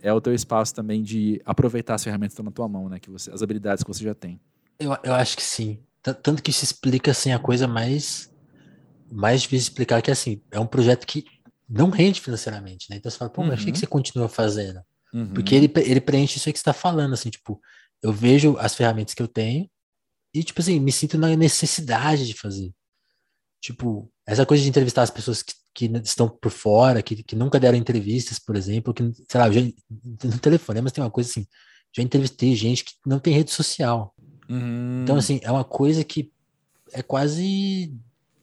É o teu espaço também de aproveitar as ferramentas que estão na tua mão, né? Que você, as habilidades que você já tem. Eu, eu acho que sim. Tanto que se explica assim a coisa mais mais difícil explicar que assim, é um projeto que não rende financeiramente, né? Então você fala, pô, mas por que Uhum. que você continua fazendo? Uhum. Porque ele, ele preenche isso aí que você tá falando, assim, tipo, eu vejo as ferramentas que eu tenho e, tipo assim, me sinto na necessidade de fazer. Tipo, essa coisa de entrevistar as pessoas que, que estão por fora, que, que nunca deram entrevistas, por exemplo, que, sei lá, já, no telefone, mas tem uma coisa assim, já entrevistei gente que não tem rede social. Uhum. Então, assim, é uma coisa que é quase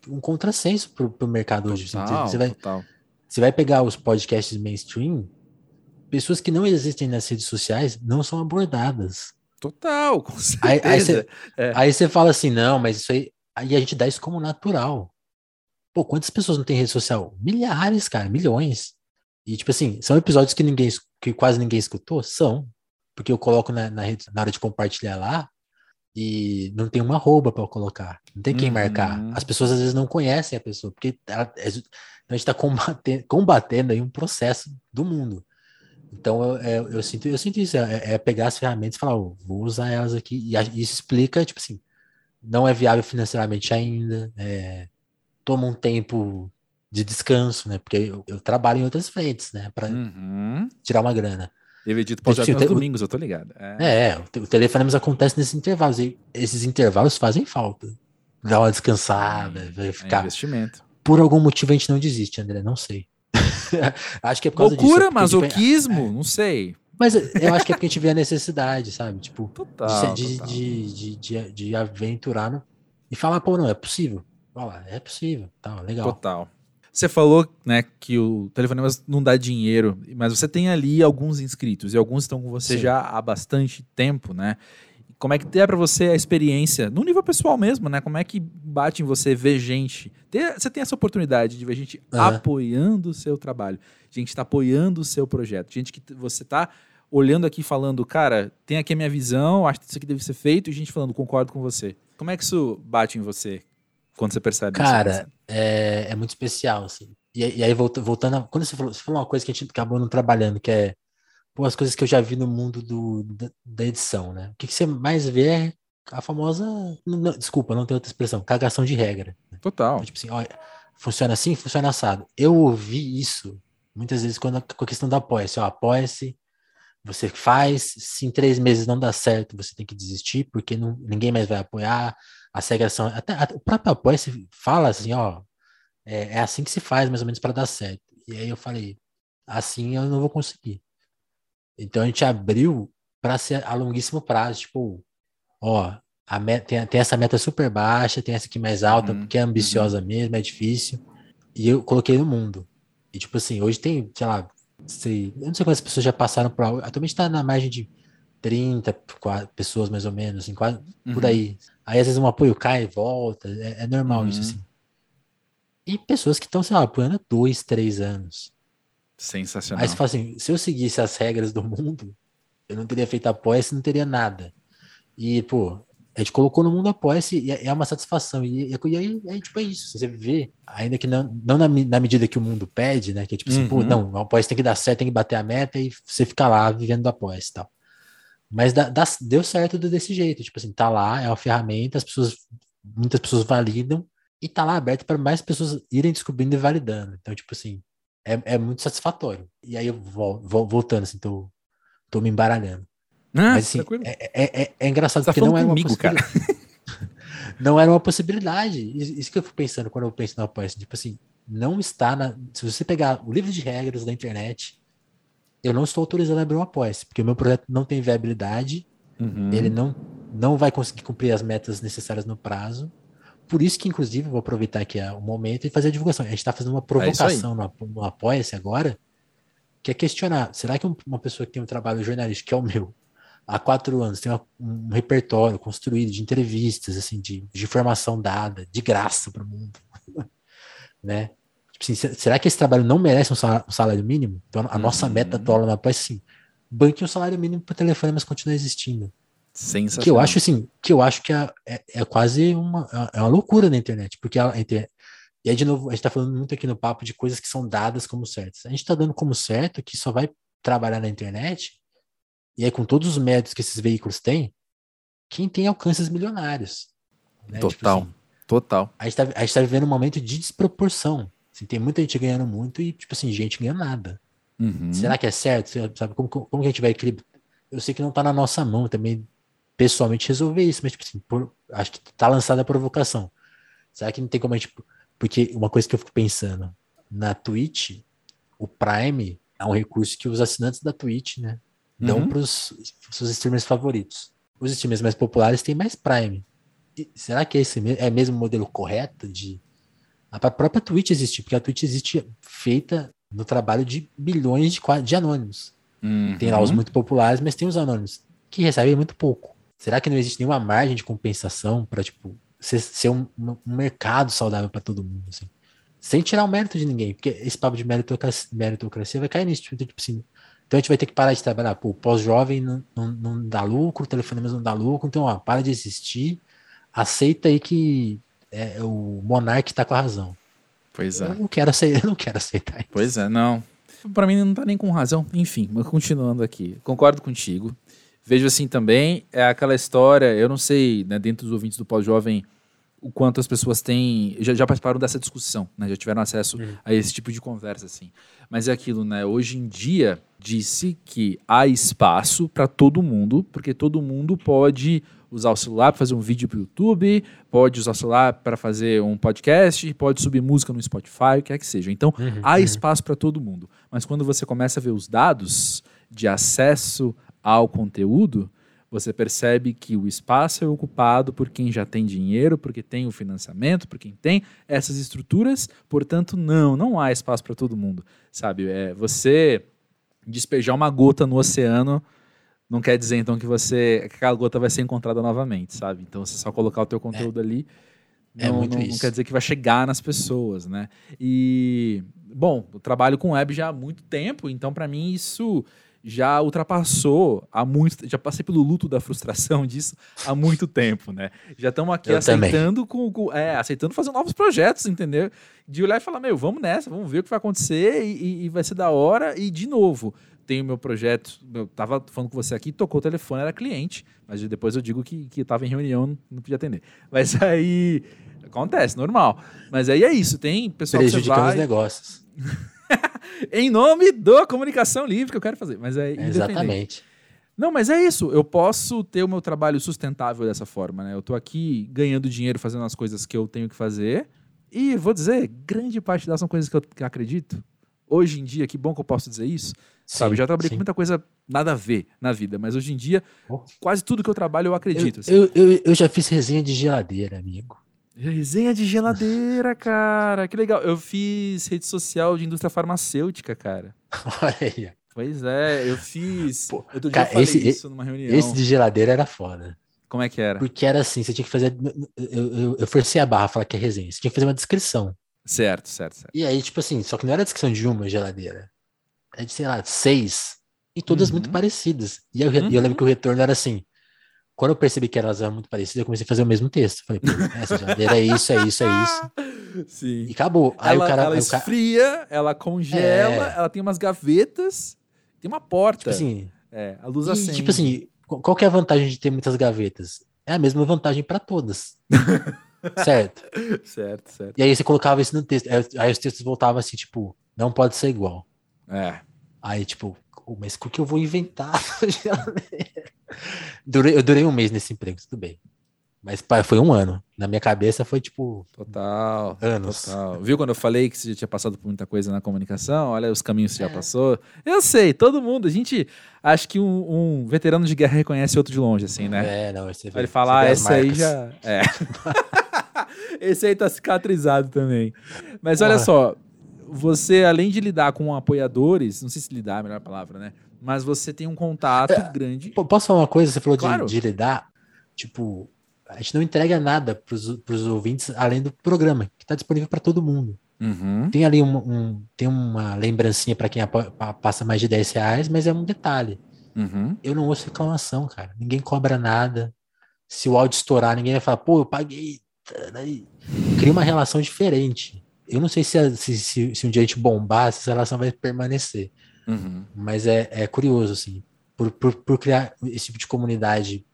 um contrassenso pro, pro mercado hoje. assim. total, Você vai, total. você vai pegar os podcasts mainstream, pessoas que não existem nas redes sociais não são abordadas. Total, com aí, certeza. você, É. aí você fala assim, não, mas isso aí. Aí a gente dá isso como natural. Pô, quantas pessoas não têm rede social? Milhares, cara, milhões. E, tipo assim, são episódios que ninguém, que quase ninguém escutou? São. Porque eu coloco na, na, rede, na hora de compartilhar lá e não tem uma arroba para eu colocar. Não tem quem Uhum. marcar. As pessoas às vezes não conhecem a pessoa, porque ela- é a gente está combatendo, combatendo aí um processo do mundo. Então eu, é, eu sinto, eu sinto isso, é, é pegar as ferramentas e falar, "Ó, vou usar elas aqui, e a- isso explica, tipo assim, não é viável financeiramente ainda, é, toma um tempo de descanso, né? Porque eu, eu trabalho em outras frentes, né? Para Uhum. tirar uma grana. Eu edito Tipo, pós-jovem o nos te- o- domingos, eu tô ligado. É. É, o, te- o telefonema acontece nesses intervalos, e esses intervalos fazem falta. Dar uma descansada, vai É ficar. investimento. Por algum motivo a gente não desiste, André, não sei. *laughs* acho que é por causa Loucura, disso. é masoquismo, não sei. Mas eu acho que é porque a gente vê a necessidade, sabe? Tipo, Total. de, total. de, de, de, de aventurar no- e falar, pô, não, é possível. Olha lá, é possível. Tá, legal. Total. Você falou, né, que o Telefonemas não dá dinheiro, mas você tem ali alguns inscritos e alguns estão com você Sim. já há bastante tempo, né? Como é que é pra você a experiência, no nível pessoal mesmo, né? Como é que bate em você ver gente? Ter- você tem essa oportunidade de ver gente Aham. apoiando o seu trabalho, gente tá apoiando o seu projeto, gente que você tá olhando aqui falando, cara, tem aqui a minha visão, acho que isso aqui deve ser feito, e gente falando, concordo com você. Como é que isso bate em você quando você percebe isso? Cara, é, é muito especial, assim. E, e aí, volta- voltando, a, quando você falou, você falou uma coisa que a gente acabou não trabalhando, que é pô, as coisas que eu já vi no mundo do, da, da edição, né? O que, que você mais vê é a famosa. não- desculpa, não tem outra expressão, cagação de regra. Total. Então, tipo assim, olha, funciona assim, funciona assado. Eu ouvi isso muitas vezes quando, com a questão do apoia-se. Ó, apoia-se, você faz, se em três meses não dá certo, você tem que desistir, porque não, ninguém mais vai apoiar. A segregação, até, até o próprio apoia-se fala assim, ó, é, é assim que se faz, mais ou menos, para dar certo. E aí eu falei, assim eu não vou conseguir. Então a gente abriu para ser a longuíssimo prazo, tipo, ó, a meta, tem, tem essa meta super baixa, tem essa aqui mais alta, Uhum, porque é ambiciosa mesmo, é difícil. e eu coloquei no mundo. E tipo assim, hoje tem, sei lá, sei, eu não sei quantas pessoas já passaram por Atualmente tá na margem de 30 pessoas mais ou menos, assim, quase, uhum. por aí. Aí às vezes um apoio cai e volta, é, é normal uhum. isso assim. E pessoas que estão, sei lá, apoiando há dois, três anos. Sensacional. Aí você fala assim, se eu seguisse as regras do mundo, eu não teria feito apoia, não teria nada. E, pô, a gente colocou no mundo apoia-se e é, é uma satisfação. E, e, aí, é, tipo, é isso. Você vê, ainda que não, não na, na medida que o mundo pede, né? Que é tipo assim, uhum. pô, não, o apoia tem que dar certo, tem que bater a meta e você fica lá vivendo do apoia e tal. Mas dá, dá, deu certo desse jeito. Tipo assim, tá lá, é uma ferramenta, as pessoas, muitas pessoas validam e tá lá aberto para mais pessoas irem descobrindo e validando. Então, tipo assim, é, é muito satisfatório. E aí eu vou, vou voltando, assim, tô, tô me embaralhando. Ah, Mas assim, é, é, é, é, engraçado tá porque não era comigo, uma cara. *laughs* não era uma possibilidade. Isso que eu fico pensando quando eu penso no apoio. Tipo assim, não está na. Se você pegar o livro de regras da internet, eu não estou autorizado a abrir um apoio, porque o meu projeto não tem viabilidade, uhum. ele não, não vai conseguir cumprir as metas necessárias no prazo. Por isso que, inclusive, vou aproveitar aqui o momento e fazer a divulgação. A gente está fazendo uma é provocação é no, no Apoia-se agora, que é questionar: será que uma pessoa que tem um trabalho jornalístico, que é o meu, há quatro anos, tem uma, um repertório construído de entrevistas, assim, de, de informação dada, de graça para o mundo, *laughs* né? Assim, será que esse trabalho não merece um salário, um salário mínimo? Então, a uhum. nossa meta atual na pós, assim, banque um salário mínimo para telefone, mas continua existindo. Sensacional. Que eu acho, assim, que eu acho que é, é, é quase uma, é uma loucura na internet, porque a, a internet, e aí, de novo, a gente está falando muito aqui no papo de coisas que são dadas como certas. A gente está dando como certo que só vai trabalhar na internet e aí, com todos os méritos que esses veículos têm, quem tem alcances milionários. Né? Tipo total, tipo assim, total. A gente, tá, a gente tá vivendo um momento de desproporção. Assim, tem muita gente ganhando muito e, tipo assim, gente ganha nada. Uhum. Será que é certo? Sabe, como, como, como que a gente vai equilibrar? Eu sei que não tá na nossa mão também, pessoalmente, resolver isso, mas, tipo assim, por, acho que tá lançada a provocação. Será que não tem como a gente. Porque uma coisa que eu fico pensando, na Twitch, o Prime é um recurso que os assinantes da Twitch, né, dão uhum. para os seus streamers favoritos. Os streamers mais populares têm mais Prime. E será que esse é mesmo o modelo correto de a própria Twitch existe, porque a Twitch existe feita no trabalho de bilhões de, de anônimos. Uhum. Tem lá os muito populares, mas tem os anônimos que recebem muito pouco. Será que não existe nenhuma margem de compensação para tipo ser, ser um, um, mercado saudável para todo mundo, assim? Sem tirar o mérito de ninguém, porque esse papo de meritocracia, meritocracia vai cair nisso. Tipo, tipo assim, então a gente vai ter que parar de trabalhar. Pô, pós-jovem não, não, não, dá lucro, o telefone mesmo não dá lucro, então ó, para de existir, aceita aí que é, o monarca está com a razão. Pois é. Eu não quero aceitar, *laughs* não quero aceitar isso. Pois é, não. Para mim não tá nem com razão. Enfim, mas continuando aqui. Concordo contigo. Vejo assim também, é aquela história, eu não sei, né, dentro dos ouvintes do pós-jovem, o quanto as pessoas têm já, já participaram dessa discussão, né? Já tiveram acesso uhum. a esse tipo de conversa assim. Mas é aquilo, né? Hoje em dia disse que há espaço para todo mundo, porque todo mundo pode usar o celular para fazer um vídeo para o YouTube, pode usar o celular para fazer um podcast, pode subir música no Spotify, o que é que seja. Então, uhum, há uhum. espaço para todo mundo. Mas quando você começa a ver os dados de acesso ao conteúdo, você percebe que o espaço é ocupado por quem já tem dinheiro, porque tem o financiamento, por quem tem essas estruturas, portanto, não, não há espaço para todo mundo, sabe? É, você despejar uma gota no oceano não quer dizer então que você que aquela gota vai ser encontrada novamente, sabe? Então, você só colocar o teu conteúdo é. ali é não, não, não, quer dizer que vai chegar nas pessoas, né? E bom, eu trabalho com web já há muito tempo, então para mim isso já ultrapassou há muito, já passei pelo luto da frustração disso há muito tempo, né? Já estamos aqui Eu aceitando com, com, é, aceitando fazer novos projetos, entendeu? De olhar e falar, meu, vamos nessa, vamos ver o que vai acontecer e, e vai ser da hora. E de novo, tenho meu projeto, eu tava falando com você aqui, tocou o telefone, era cliente, mas depois eu digo que, que tava em reunião, não podia atender. Mas *laughs* aí acontece, normal. Mas aí é isso, tem pessoal que você vai... os negócios. *laughs* *laughs* em nome da comunicação livre que eu quero fazer. Mas é Exatamente. Não, mas é isso. Eu posso ter o meu trabalho sustentável dessa forma, né? Eu tô aqui ganhando dinheiro fazendo as coisas que eu tenho que fazer. E vou dizer, grande parte delas são coisas que eu, acredito. Hoje em dia, que bom que eu posso dizer isso. Sim, sabe, já trabalhei sim. com muita coisa nada a ver na vida, mas hoje em dia, quase tudo que eu trabalho eu acredito. Eu, assim. eu, eu, eu, já fiz resenha de geladeira, amigo. Resenha de geladeira, cara. Que legal. Eu fiz rede social de indústria farmacêutica, cara. *laughs* Olha aí. Pois é, eu fiz. Pô, Outro dia cara, eu falei esse- isso numa reunião. Esse de geladeira era foda. Como é que era? Porque era assim, você tinha que fazer. Eu, eu, eu forcei a barra a falar que é resenha. Você tinha que fazer uma descrição. Certo, certo, certo. E aí, tipo assim, só que não era a descrição de uma geladeira. É de, sei lá, seis. E todas Uhum. muito parecidas. E eu, e eu Uhum. lembro que o retorno era assim. Quando eu percebi que elas eram muito parecidas, eu comecei a fazer o mesmo texto. Falei, pô, essa geladeira é isso, é isso, é isso. *laughs* E Sim. acabou. Aí ela o cara. ela aí o cara esfria, ela congela, É. ela tem umas gavetas, tem uma porta. tipo assim, é, a luz e, acende. tipo assim, qual que é a vantagem de ter muitas gavetas? É a mesma vantagem para todas. *laughs* certo? Certo, certo. E aí você colocava isso no texto. Aí os textos voltavam assim, tipo, não pode ser igual. É. Aí, tipo, "Oh, mas o que eu vou inventar? *laughs* durei, eu durei um mês nesse emprego, tudo bem. Mas pá, foi um ano. Na minha cabeça foi tipo Total. anos. Total. Viu quando eu falei que você já tinha passado por muita coisa na comunicação? Olha os caminhos que você já É. passou. Eu sei, todo mundo. A gente. Acho que um, um veterano de guerra reconhece outro de longe, assim, né? É, não, você Vai ele vê- vê as esse aí já. É. *laughs* esse aí tá cicatrizado também. Mas olha Porra. só, você, além de lidar com apoiadores, não sei se lidar é a melhor palavra, né? Mas você tem um contato grande. Pô, Posso falar uma coisa? Você falou de- Claro. de, lidar. Tipo, a gente não entrega nada pros, pros ouvintes além do programa, que tá disponível para todo mundo. Uhum. Tem ali um, um- tem uma lembrancinha para quem apo- pa- passa mais de 10 reais, mas é um detalhe. Uhum. Eu não ouço reclamação, cara. Ninguém cobra nada. Se o áudio estourar, ninguém vai falar, pô, eu paguei. Daí Cria uma relação diferente. Eu não sei se, se, se, se um dia a gente bombar, se essa relação vai permanecer. Uhum. Mas é, é curioso, assim. Por, por, por criar esse tipo de comunidade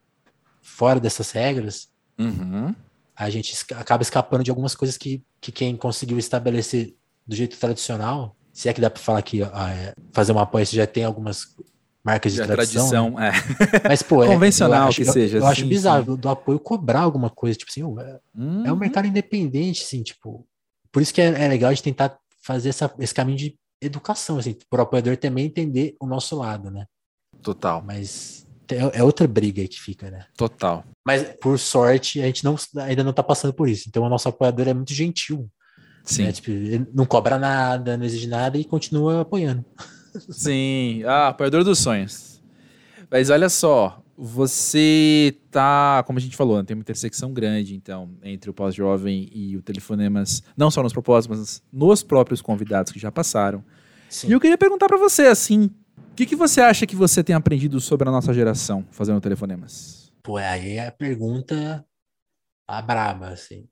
fora dessas regras, Uhum. a gente acaba escapando de algumas coisas que, que quem conseguiu estabelecer do jeito tradicional, se é que dá para falar que ah, é, fazer uma apoio já tem algumas marcas de Já é tradição, né? tradição, é. mas pô, *laughs* é- Convencional acho, que eu- seja, Eu, acho sim, bizarro do apoio cobrar alguma coisa, tipo assim, é, é um Uhum. mercado independente, assim, tipo, por isso que é, é legal de tentar fazer essa, esse caminho de educação, assim, para o apoiador também entender o nosso lado, né? Total, Mas é, é outra briga aí que fica, né? total. Mas, por sorte, a gente não, ainda não tá passando por isso. Então, o nosso apoiador é muito gentil. Sim. Né? Tipo, ele não cobra nada, não exige nada e continua apoiando. *laughs* Sim, ah, apoiador dos sonhos. Mas olha só, você tá, como a gente falou, né, tem uma intersecção grande, então, entre o pós-jovem e o Telefonemas, não só nos propósitos, mas nos próprios convidados que já passaram. Sim. E eu queria perguntar pra você, assim, o que, que você acha que você tem aprendido sobre a nossa geração fazendo Telefonemas? Pô, aí é a pergunta a braba, assim.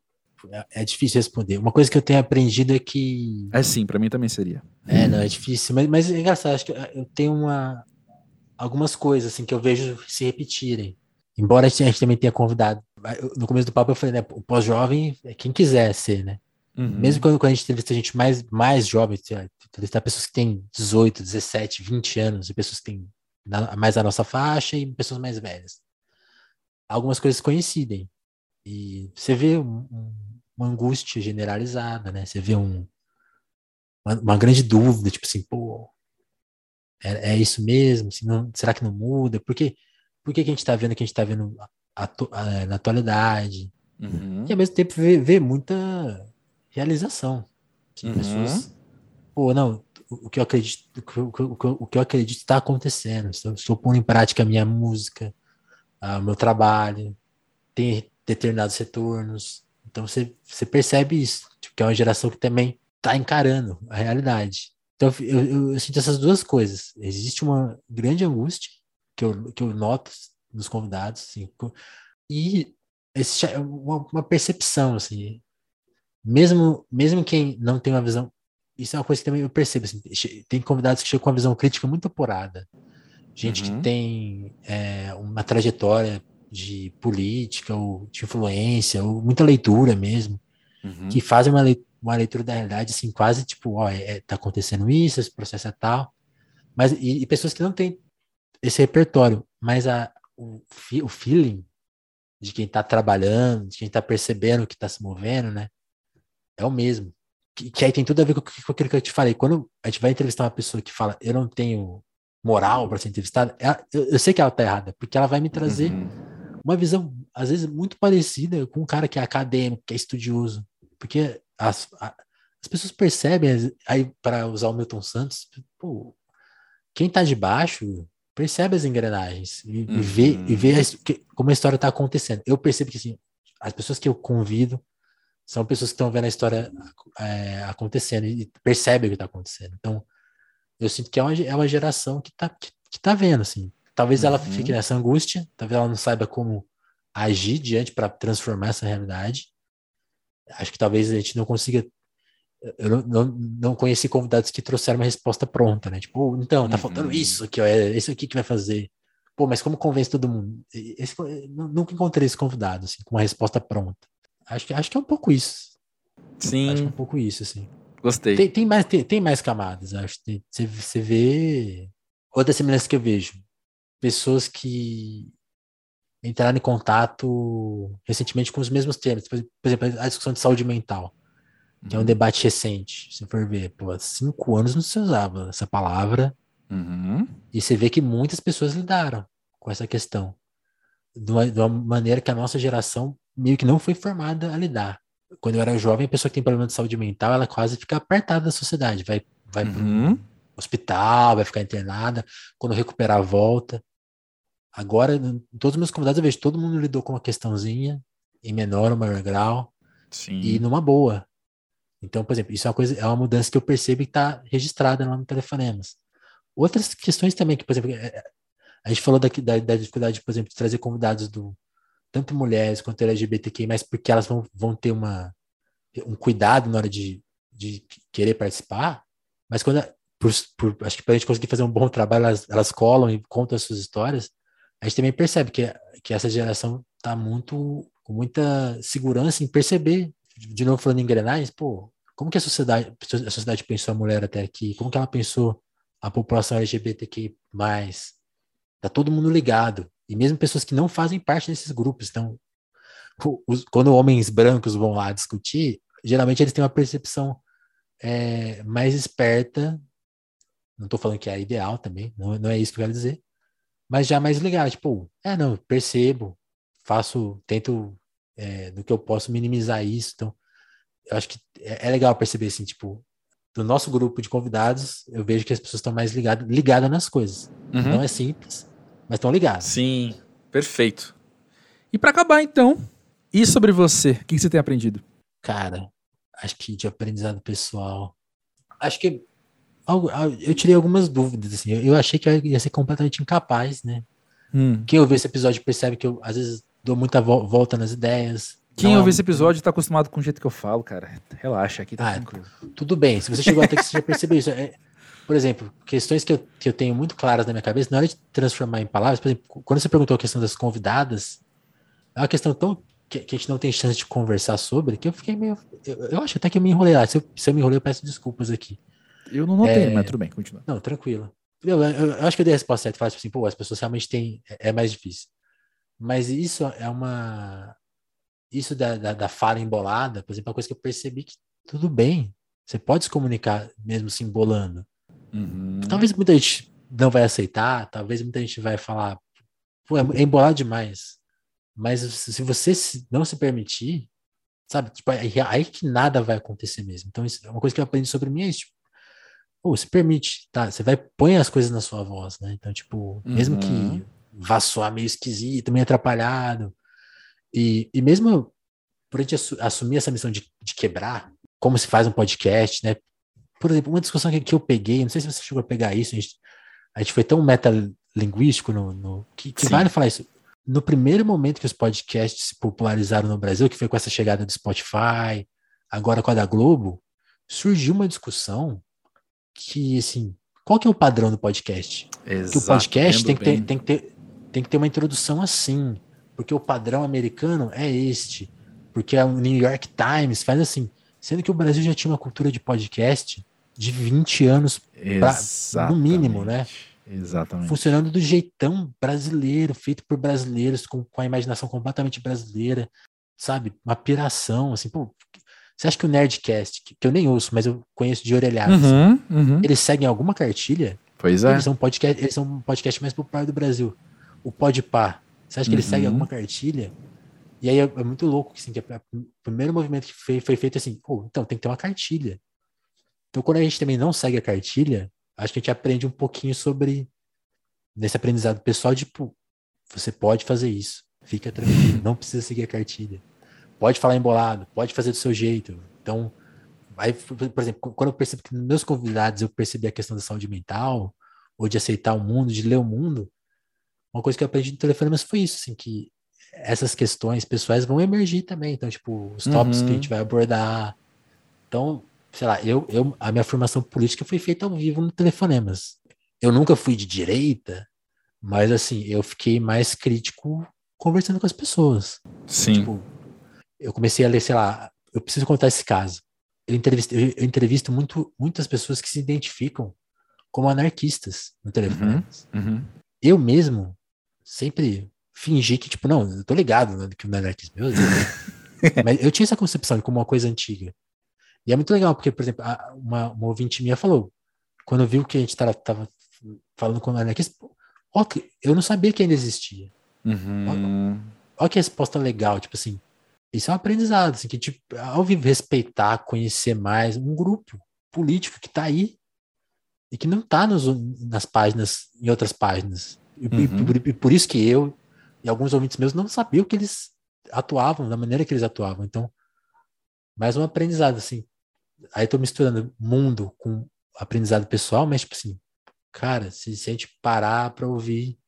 É, é difícil responder. Uma coisa que eu tenho aprendido é que. É sim, pra mim também seria. É, não, é difícil, mas, mas é engraçado. Acho que eu tenho uma, algumas coisas assim que eu vejo se repetirem. Embora a gente também tenha convidado. No começo do papo eu falei, né? O pós-jovem é quem quiser ser, né? Uhum. Mesmo quando, quando a gente entrevista gente mais, mais jovem, entrevistar pessoas que têm 18, 17, 20 anos, e pessoas que têm na- mais a nossa faixa e pessoas mais velhas. Algumas coisas coincidem. E você vê um- um- uma angústia generalizada, né? Você vê um, uma, uma grande dúvida, tipo assim, pô, é, é isso mesmo? Se não- será que não muda? Por que, por que, que a gente tá vendo o que a gente tá vendo atu- na atualidade? Uhum. E ao mesmo tempo vê, vê muita realização. Assim, Uhum. Pessoas, pô, não, o, que eu acredito, o que eu, o que eu- acredito está acontecendo. Estou, estou pondo em prática a minha música, o meu trabalho, tem determinados retornos. Então você, você percebe isso, tipo, que é uma geração que também está encarando a realidade. Então eu, eu- eu sinto essas duas coisas. Existe uma grande angústia que eu, que eu noto nos convidados, assim, e esse é uma, uma percepção, assim, mesmo, mesmo quem não tem uma visão, isso é uma coisa que também eu percebo, assim, tem convidados que chegam com uma visão crítica muito apurada, gente Uhum. que tem é, uma trajetória de política ou de influência, ou muita leitura mesmo, Uhum. que fazem uma, lei- uma leitura da realidade, assim, quase tipo, ó, é, é- tá acontecendo isso, esse processo é tal, mas, e, e pessoas que não têm esse repertório, mas a, o, fe- o feeling de quem tá trabalhando, de quem tá percebendo que tá se movendo, né, é o mesmo. Que, que aí tem tudo a ver com, com aquilo que eu te falei. Quando a gente vai entrevistar uma pessoa que fala, eu não tenho moral para ser entrevistada, ela- eu, eu sei que ela tá errada, porque ela vai me trazer Uhum. uma visão às vezes, muito parecida com um cara que é acadêmico, que é estudioso. Porque as, as pessoas percebem, aí para usar o Milton Santos, pô, quem tá de baixo percebe as engrenagens e, uhum. e vê, e vê a, como a história tá acontecendo. Eu percebo que assim, as pessoas que eu convido são pessoas que estão vendo a história é, acontecendo e percebem o que está acontecendo. Então, eu sinto que é uma, é uma geração que está que, que tá vendo, assim. Talvez uhum. ela fique nessa angústia, talvez ela não saiba como agir diante para transformar essa realidade. Acho que talvez a gente não consiga. Eu não, não, não conheci convidados que trouxeram uma resposta pronta, né? Tipo, então, tá uhum. faltando isso aqui, ó, é isso aqui que vai fazer. Pô, mas como convence todo mundo? Esse, nunca encontrei esse convidado, assim, com uma resposta pronta. Acho que, acho que é um pouco isso. Sim. Acho que é um pouco isso, assim. Gostei. Tem, tem mais, tem, tem, mais camadas, acho. Você vê. Outra semelhança que eu vejo. Pessoas que entraram em contato recentemente com os mesmos temas. Por exemplo, a discussão de saúde mental, que uhum. é um uhum. debate recente. Se for ver, pô, há cinco anos não se usava essa palavra. Uhum. E você vê que muitas pessoas lidaram com essa questão. De uma, de uma maneira que a nossa geração meio que não foi formada a lidar. Quando eu era jovem, a pessoa que tem problema de saúde mental, ela quase fica apartada da sociedade. Vai, vai uhum. pro hospital, vai ficar internada. Quando recuperar, volta. Agora, em todos os meus convidados, eu vejo todo mundo lidou com uma questãozinha, em menor ou maior grau, Sim. e numa boa. Então, por exemplo, isso é uma coisa, é uma mudança que eu percebo que está registrada lá no Telefonemas. Outras questões também, que, por exemplo, é, é, a gente falou da, da, da dificuldade, por exemplo, de trazer convidados do, tanto mulheres quanto LGBTQI, mas porque elas vão, vão ter uma, um cuidado na hora de, de querer participar, mas quando, por, por, acho que para a gente conseguir fazer um bom trabalho, elas, elas colam e contam as suas histórias, a gente também percebe que, que essa geração está muito, com muita segurança em perceber, de novo falando em engrenagens, pô, como que a sociedade, a sociedade pensou a mulher até aqui, como que ela pensou a população LGBTQI+, tá todo mundo ligado, e mesmo pessoas que não fazem parte desses grupos. Então, os, quando homens brancos vão lá discutir, geralmente eles têm uma percepção é, mais esperta. Não estou falando que é ideal também, não, não, é isso que eu quero dizer, mas já mais ligado. Tipo, é, não, percebo, faço, tento é, do que eu posso minimizar isso. Então, eu acho que é, é legal perceber assim, tipo, do nosso grupo de convidados, eu vejo que as pessoas estão mais ligadas ligada nas coisas. Uhum. Não é simples, mas estão ligados. Sim, perfeito. E para acabar, então, e sobre você? O que você tem aprendido? Cara, acho que de aprendizado pessoal. Acho que eu tirei algumas dúvidas, assim. Eu achei que eu ia ser completamente incapaz, né? Hum. Quem ouve esse episódio percebe que eu, às vezes, dou muita volta nas ideias. Quem ouve esse episódio tá acostumado com o jeito que eu falo, cara. Relaxa, aqui tá ah, tranquilo. Tudo bem. Se você chegou até que você já percebeu isso. É, por exemplo, questões que eu, que eu tenho muito claras na minha cabeça, na hora de transformar em palavras, por exemplo, quando você perguntou a questão das convidadas, é uma questão tão que, que a gente não tem chance de conversar sobre, que eu fiquei meio. Eu, eu acho até que eu me enrolei lá. Se eu, se eu me enrolei, eu peço desculpas aqui. Eu não notei, é... mas tudo bem, continua. Não, tranquilo. Eu, eu, eu, acho que eu dei a resposta certa, falasse assim, pô, as pessoas realmente têm. É, é mais difícil. Mas isso é uma. Isso da, da, da fala embolada, por exemplo, é uma coisa que eu percebi que tudo bem. Você pode se comunicar mesmo se embolando. Uhum. Talvez muita gente não vai aceitar, talvez muita gente vai falar, pô, é embolado demais. Mas se você não se permitir, sabe, tipo, aí, aí que nada vai acontecer mesmo. Então, isso é uma coisa que eu aprendi sobre mim é isso, tipo, pô, se permite, tá? Você vai põe as coisas na sua voz, né? Então, tipo, mesmo que uhum. vá soar meio esquisito, meio atrapalhado, e, e mesmo por a gente assumir essa missão de, de quebrar, como se faz um podcast, né? por exemplo, uma discussão que, que eu peguei, não sei se você chegou a pegar isso, a gente, a gente foi tão metalinguístico no, no que, que vale falar isso. No primeiro momento que os podcasts se popularizaram no Brasil, que foi com essa chegada do Spotify, agora com a da Globo, surgiu uma discussão que, assim, qual que é o padrão do podcast? Exato, que o podcast tem que, ter, tem, que ter, tem que ter uma introdução assim, porque o padrão americano é este, porque o New York Times faz assim, sendo que o Brasil já tinha uma cultura de podcast de 20 anos, pra, no mínimo, né? Exatamente. Funcionando do jeitão brasileiro, feito por brasileiros, com, com a imaginação completamente brasileira, sabe? Uma piração, assim, pô. Você acha que o Nerdcast, que, que eu nem ouço, mas eu conheço de orelhada, assim, uhum, uhum. eles seguem alguma cartilha? Pois é. Eles são, podcast, eles são um podcast mais popular do Brasil. O Podpah, você acha que uhum. eles seguem alguma cartilha? E aí é, é muito louco, assim, que é, o primeiro movimento que foi, foi feito assim, pô, então tem que ter uma cartilha. Então, quando a gente também não segue a cartilha, acho que a gente aprende um pouquinho sobre nesse aprendizado pessoal, tipo, você pode fazer isso, fica tranquilo, não precisa seguir a cartilha. Pode falar embolado, pode fazer do seu jeito. Então, aí, por exemplo, quando eu percebo que nos meus convidados eu percebi a questão da saúde mental, ou de aceitar o mundo, de ler o mundo, uma coisa que eu aprendi no telefonemas foi isso, assim, que essas questões pessoais vão emergir também. Então, tipo, os tópicos uhum. que a gente uhum. vai abordar. Então, sei lá, eu, eu, a minha formação política foi feita ao vivo no Telefonemas. Eu nunca fui de direita, mas assim, eu fiquei mais crítico conversando com as pessoas. Sim. Tipo, eu comecei a ler, sei lá, eu preciso contar esse caso. Eu entrevisto, eu, eu entrevisto muito, muitas pessoas que se identificam como anarquistas no telefone. Uhum, uhum. Eu mesmo sempre fingi que, tipo, não, eu tô ligado né, que é anarquismo. Meu Deus. *laughs* Mas eu tinha essa concepção como uma coisa antiga. E é muito legal, porque, por exemplo, uma, uma ouvinte minha falou, quando viu que a gente tava, tava falando com o anarquista, ó, eu não sabia que ainda existia. Uhum. Olha que resposta legal, tipo assim, isso é um aprendizado, assim, que tipo, ao respeitar, conhecer mais um grupo político que está aí e que não está nas páginas, em outras páginas. E, uhum. por, e, por, isso que eu e alguns ouvintes meus não sabiam que eles atuavam, da maneira que eles atuavam. Então, mais um aprendizado, assim, aí tô misturando mundo com aprendizado pessoal, mas tipo assim, cara, se, se a gente parar para ouvir,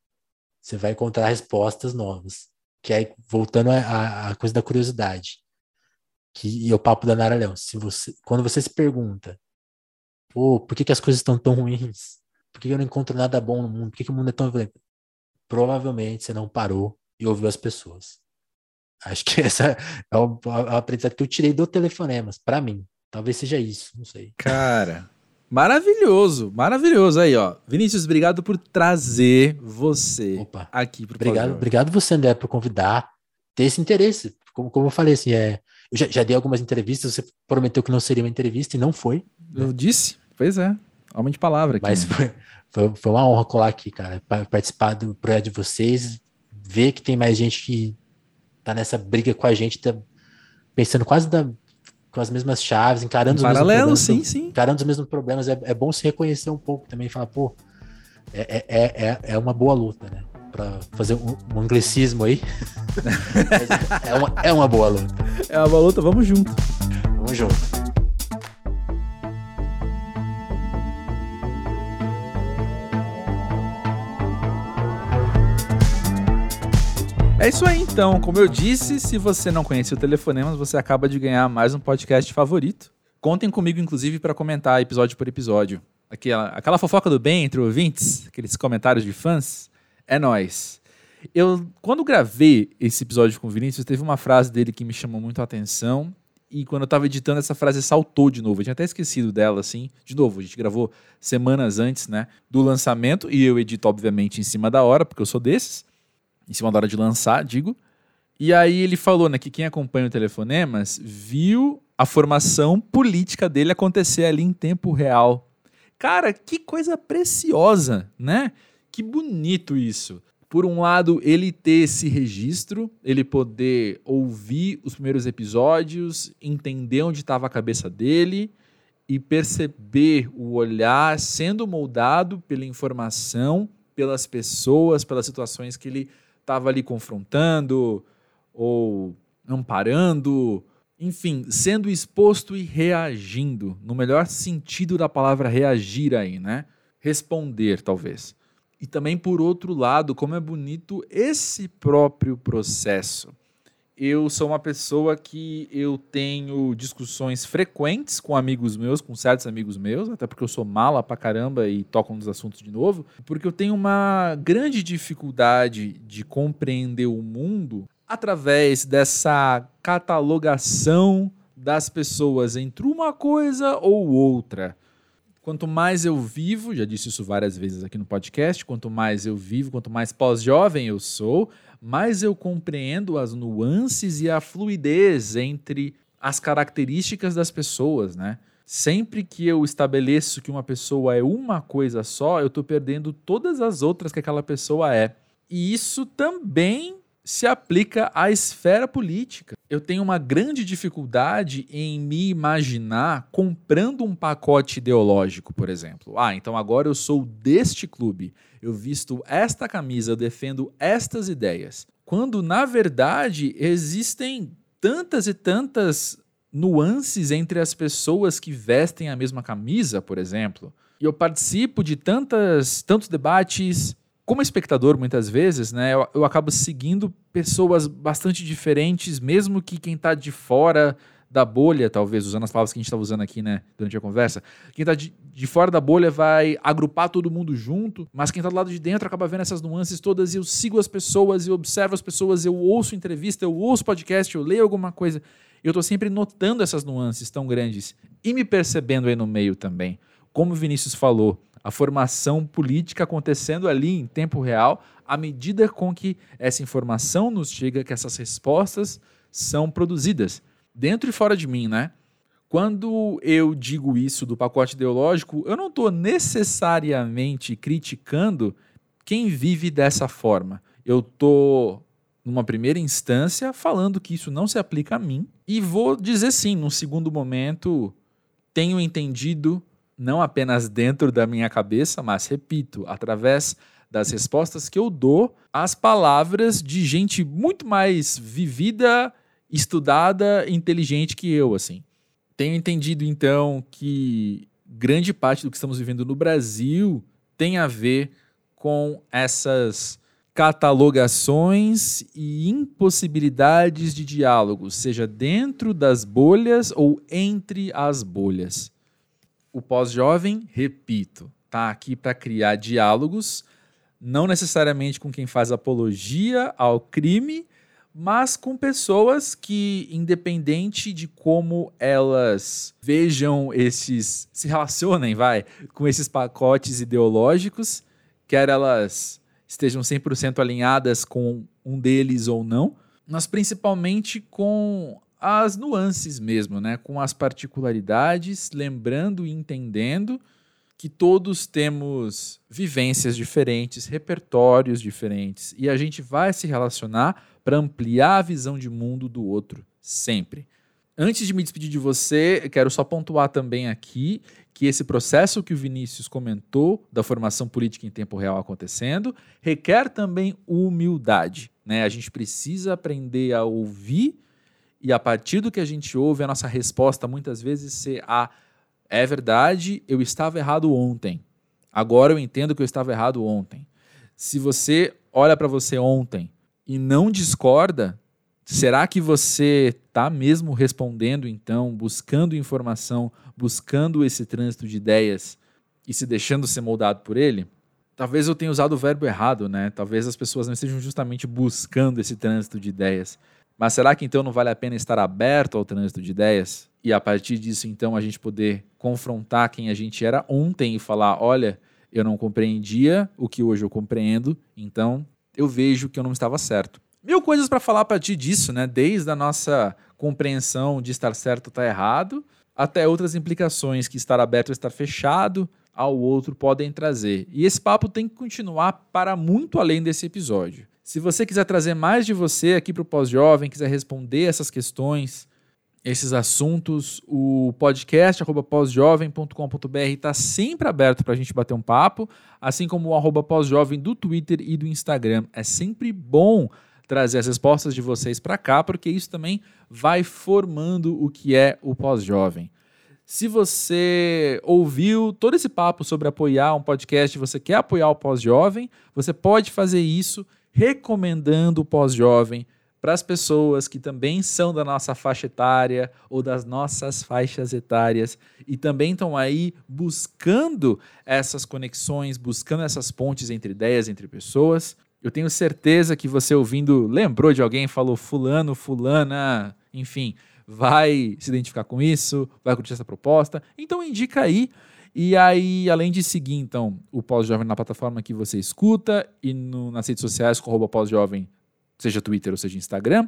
você vai encontrar respostas novas. Que é voltando à coisa da curiosidade. Que, e o papo da Nara Leão. Se você, quando você se pergunta, pô, por que, que as coisas estão tão ruins? Por que, que eu não encontro nada bom no mundo? Por que, que o mundo é tão violento? Provavelmente você não parou e ouviu as pessoas. Acho que *laughs* essa é o, é o aprendizado que eu tirei do telefonemas, para mim. Talvez seja isso, não sei. Cara, maravilhoso, maravilhoso aí, ó. Vinícius, obrigado por trazer você Opa, aqui pro Obrigado, obrigado você, André, por convidar, ter esse interesse. Como, como eu falei, assim, é, eu já, já dei algumas entrevistas, você prometeu que não seria uma entrevista e não foi. Eu disse, pois é. Homem de palavra aqui. Mas foi, foi, foi, uma honra colar aqui, cara, participar do projeto de vocês, ver que tem mais gente que tá nessa briga com a gente, tá pensando quase da, com as mesmas chaves, encarando em os paralelo, mesmos problemas. Sim, sim. Encarando os mesmos problemas. É, é bom se reconhecer um pouco também e falar, pô, é, é, é, é uma boa luta, né? Pra fazer um, um anglicismo aí. *laughs* *laughs* é, uma, é uma boa luta. É uma boa luta, vamos junto. Vamos junto. É isso aí então. Como eu disse, se você não conhece o Telefonemas, você acaba de ganhar mais um podcast favorito. Contem comigo, inclusive, para comentar episódio por episódio. Aquela, aquela fofoca do bem entre ouvintes, aqueles comentários de fãs, é nós. Eu, quando gravei esse episódio com o Vinícius, teve uma frase dele que me chamou muito a atenção. E quando eu tava editando, essa frase saltou de novo. Eu tinha até esquecido dela, assim. De novo, a gente gravou semanas antes, né? Do lançamento. E eu edito, obviamente, em cima da hora, porque eu sou desses em cima da hora de lançar, digo. E aí ele falou né, que quem acompanha o Telefonemas viu a formação política dele acontecer ali em tempo real. Cara, que coisa preciosa, né? Que bonito isso. Por um lado, ele ter esse registro, ele poder ouvir os primeiros episódios, entender onde estava a cabeça dele e perceber o olhar sendo moldado pela informação, pelas pessoas, pelas situações que ele estava ali confrontando ou amparando, enfim, sendo exposto e reagindo, no melhor sentido da palavra reagir aí, né? Responder, talvez. E também, por outro lado, como é bonito esse próprio processo eu sou uma pessoa que eu tenho discussões frequentes com amigos meus, com certos amigos meus, até porque eu sou mala pra caramba e toco nos assuntos de novo, porque eu tenho uma grande dificuldade de compreender o mundo através dessa catalogação das pessoas entre uma coisa ou outra. Quanto mais eu vivo, já disse isso várias vezes aqui no podcast, quanto mais eu vivo, quanto mais pós-jovem eu sou, mais eu compreendo as nuances e a fluidez entre as características das pessoas, né? Sempre que eu estabeleço que uma pessoa é uma coisa só, eu estou perdendo todas as outras que aquela pessoa é. E isso também se aplica à esfera política. Eu tenho uma grande dificuldade em me imaginar comprando um pacote ideológico, por exemplo. Ah, então agora eu sou deste clube, eu visto esta camisa, eu defendo estas ideias. Quando, na verdade, existem tantas e tantas nuances entre as pessoas que vestem a mesma camisa, por exemplo. E eu participo de tantas, tantos debates, como espectador, muitas vezes, né, eu, eu acabo seguindo pessoas bastante diferentes, mesmo que quem está de fora da bolha, talvez, usando as palavras que a gente está usando aqui, né, durante a conversa, quem está de, de, fora da bolha vai agrupar todo mundo junto, mas quem está do lado de dentro acaba vendo essas nuances todas e eu sigo as pessoas, eu observo as pessoas, eu ouço entrevista, eu ouço podcast, eu leio alguma coisa, eu estou sempre notando essas nuances tão grandes e me percebendo aí no meio também. Como o Vinícius falou, a formação política acontecendo ali em tempo real, à medida com que essa informação nos chega, que essas respostas são produzidas, dentro e fora de mim, né? Quando eu digo isso do pacote ideológico, eu não estou necessariamente criticando quem vive dessa forma. Eu estou, numa primeira instância, falando que isso não se aplica a mim e vou dizer sim, num segundo momento, tenho entendido não apenas dentro da minha cabeça, mas repito, através das respostas que eu dou às palavras de gente muito mais vivida, estudada, inteligente que eu, assim. Tenho entendido então que grande parte do que estamos vivendo no Brasil tem a ver com essas catalogações e impossibilidades de diálogo, seja dentro das bolhas ou entre as bolhas o pós-jovem, repito, está aqui para criar diálogos, não necessariamente com quem faz apologia ao crime, mas com pessoas que, independente de como elas vejam esses, se relacionem, vai, com esses pacotes ideológicos, quer elas estejam 100% alinhadas com um deles ou não, mas principalmente com as nuances mesmo, né? com as particularidades, lembrando e entendendo que todos temos vivências diferentes, repertórios diferentes, e a gente vai se relacionar para ampliar a visão de mundo do outro, sempre. Antes de me despedir de você, quero só pontuar também aqui que esse processo que o Vinícius comentou da formação política em tempo real acontecendo requer também humildade. Né? A gente precisa aprender a ouvir e a partir do que a gente ouve, a nossa resposta muitas vezes ser a é verdade, eu estava errado ontem. Agora eu entendo que eu estava errado ontem. Se você olha para você ontem e não discorda, será que você está mesmo respondendo então, buscando informação, buscando esse trânsito de ideias e se deixando ser moldado por ele? Talvez eu tenha usado o verbo errado, né? Talvez as pessoas não estejam justamente buscando esse trânsito de ideias. Mas será que então não vale a pena estar aberto ao trânsito de ideias? E a partir disso, então, a gente poder confrontar quem a gente era ontem e falar: olha, eu não compreendia o que hoje eu compreendo, então eu vejo que eu não estava certo. Mil coisas para falar a partir disso, né? Desde a nossa compreensão de estar certo ou estar errado, até outras implicações que estar aberto ou estar fechado ao outro podem trazer. E esse papo tem que continuar para muito além desse episódio. Se você quiser trazer mais de você aqui para o Pós-Jovem, quiser responder essas questões, esses assuntos, o podcast pós-jovem.com.br está sempre aberto para a gente bater um papo, assim como o arroba pós-jovem do Twitter e do Instagram. É sempre bom trazer as respostas de vocês para cá, porque isso também vai formando o que é o pós-jovem. Se você ouviu todo esse papo sobre apoiar um podcast, você quer apoiar o pós-jovem, você pode fazer isso recomendando o pós-jovem para as pessoas que também são da nossa faixa etária ou das nossas faixas etárias e também estão aí buscando essas conexões, buscando essas pontes entre ideias, entre pessoas. Eu tenho certeza que você ouvindo lembrou de alguém, falou fulano, fulana, enfim, vai se identificar com isso, vai curtir essa proposta. Então indica aí e aí, além de seguir, então, o Pós-Jovem na plataforma que você escuta e no, nas redes sociais com Pós-Jovem, seja Twitter ou seja Instagram,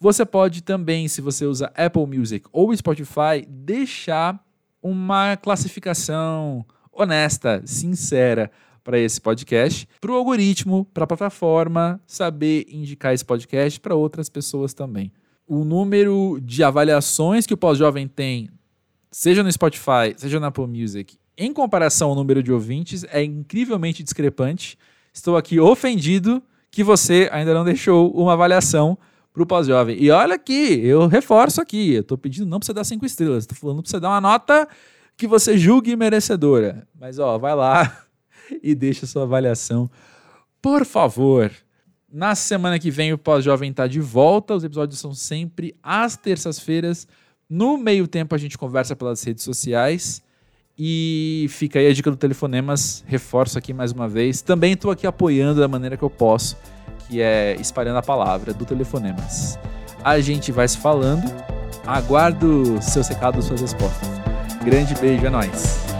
você pode também, se você usa Apple Music ou Spotify, deixar uma classificação honesta, sincera para esse podcast, para o algoritmo, para a plataforma saber indicar esse podcast para outras pessoas também. O número de avaliações que o Pós-Jovem tem, seja no Spotify, seja na Apple Music, em comparação ao número de ouvintes, é incrivelmente discrepante. Estou aqui ofendido que você ainda não deixou uma avaliação para o Pós-Jovem. E olha aqui, eu reforço aqui, eu estou pedindo não para você dar cinco estrelas, estou falando para você dar uma nota que você julgue merecedora. Mas ó, vai lá, *laughs* e deixa sua avaliação. Por favor. Na semana que vem o Pós-Jovem está de volta. Os episódios são sempre às terças-feiras. No meio tempo a gente conversa pelas redes sociais. E fica aí a dica do Telefonemas. Reforço aqui mais uma vez. Também estou aqui apoiando da maneira que eu posso, que é espalhando a palavra do Telefonemas. A gente vai se falando. Aguardo seus recados, suas respostas. Grande beijo, é nóis.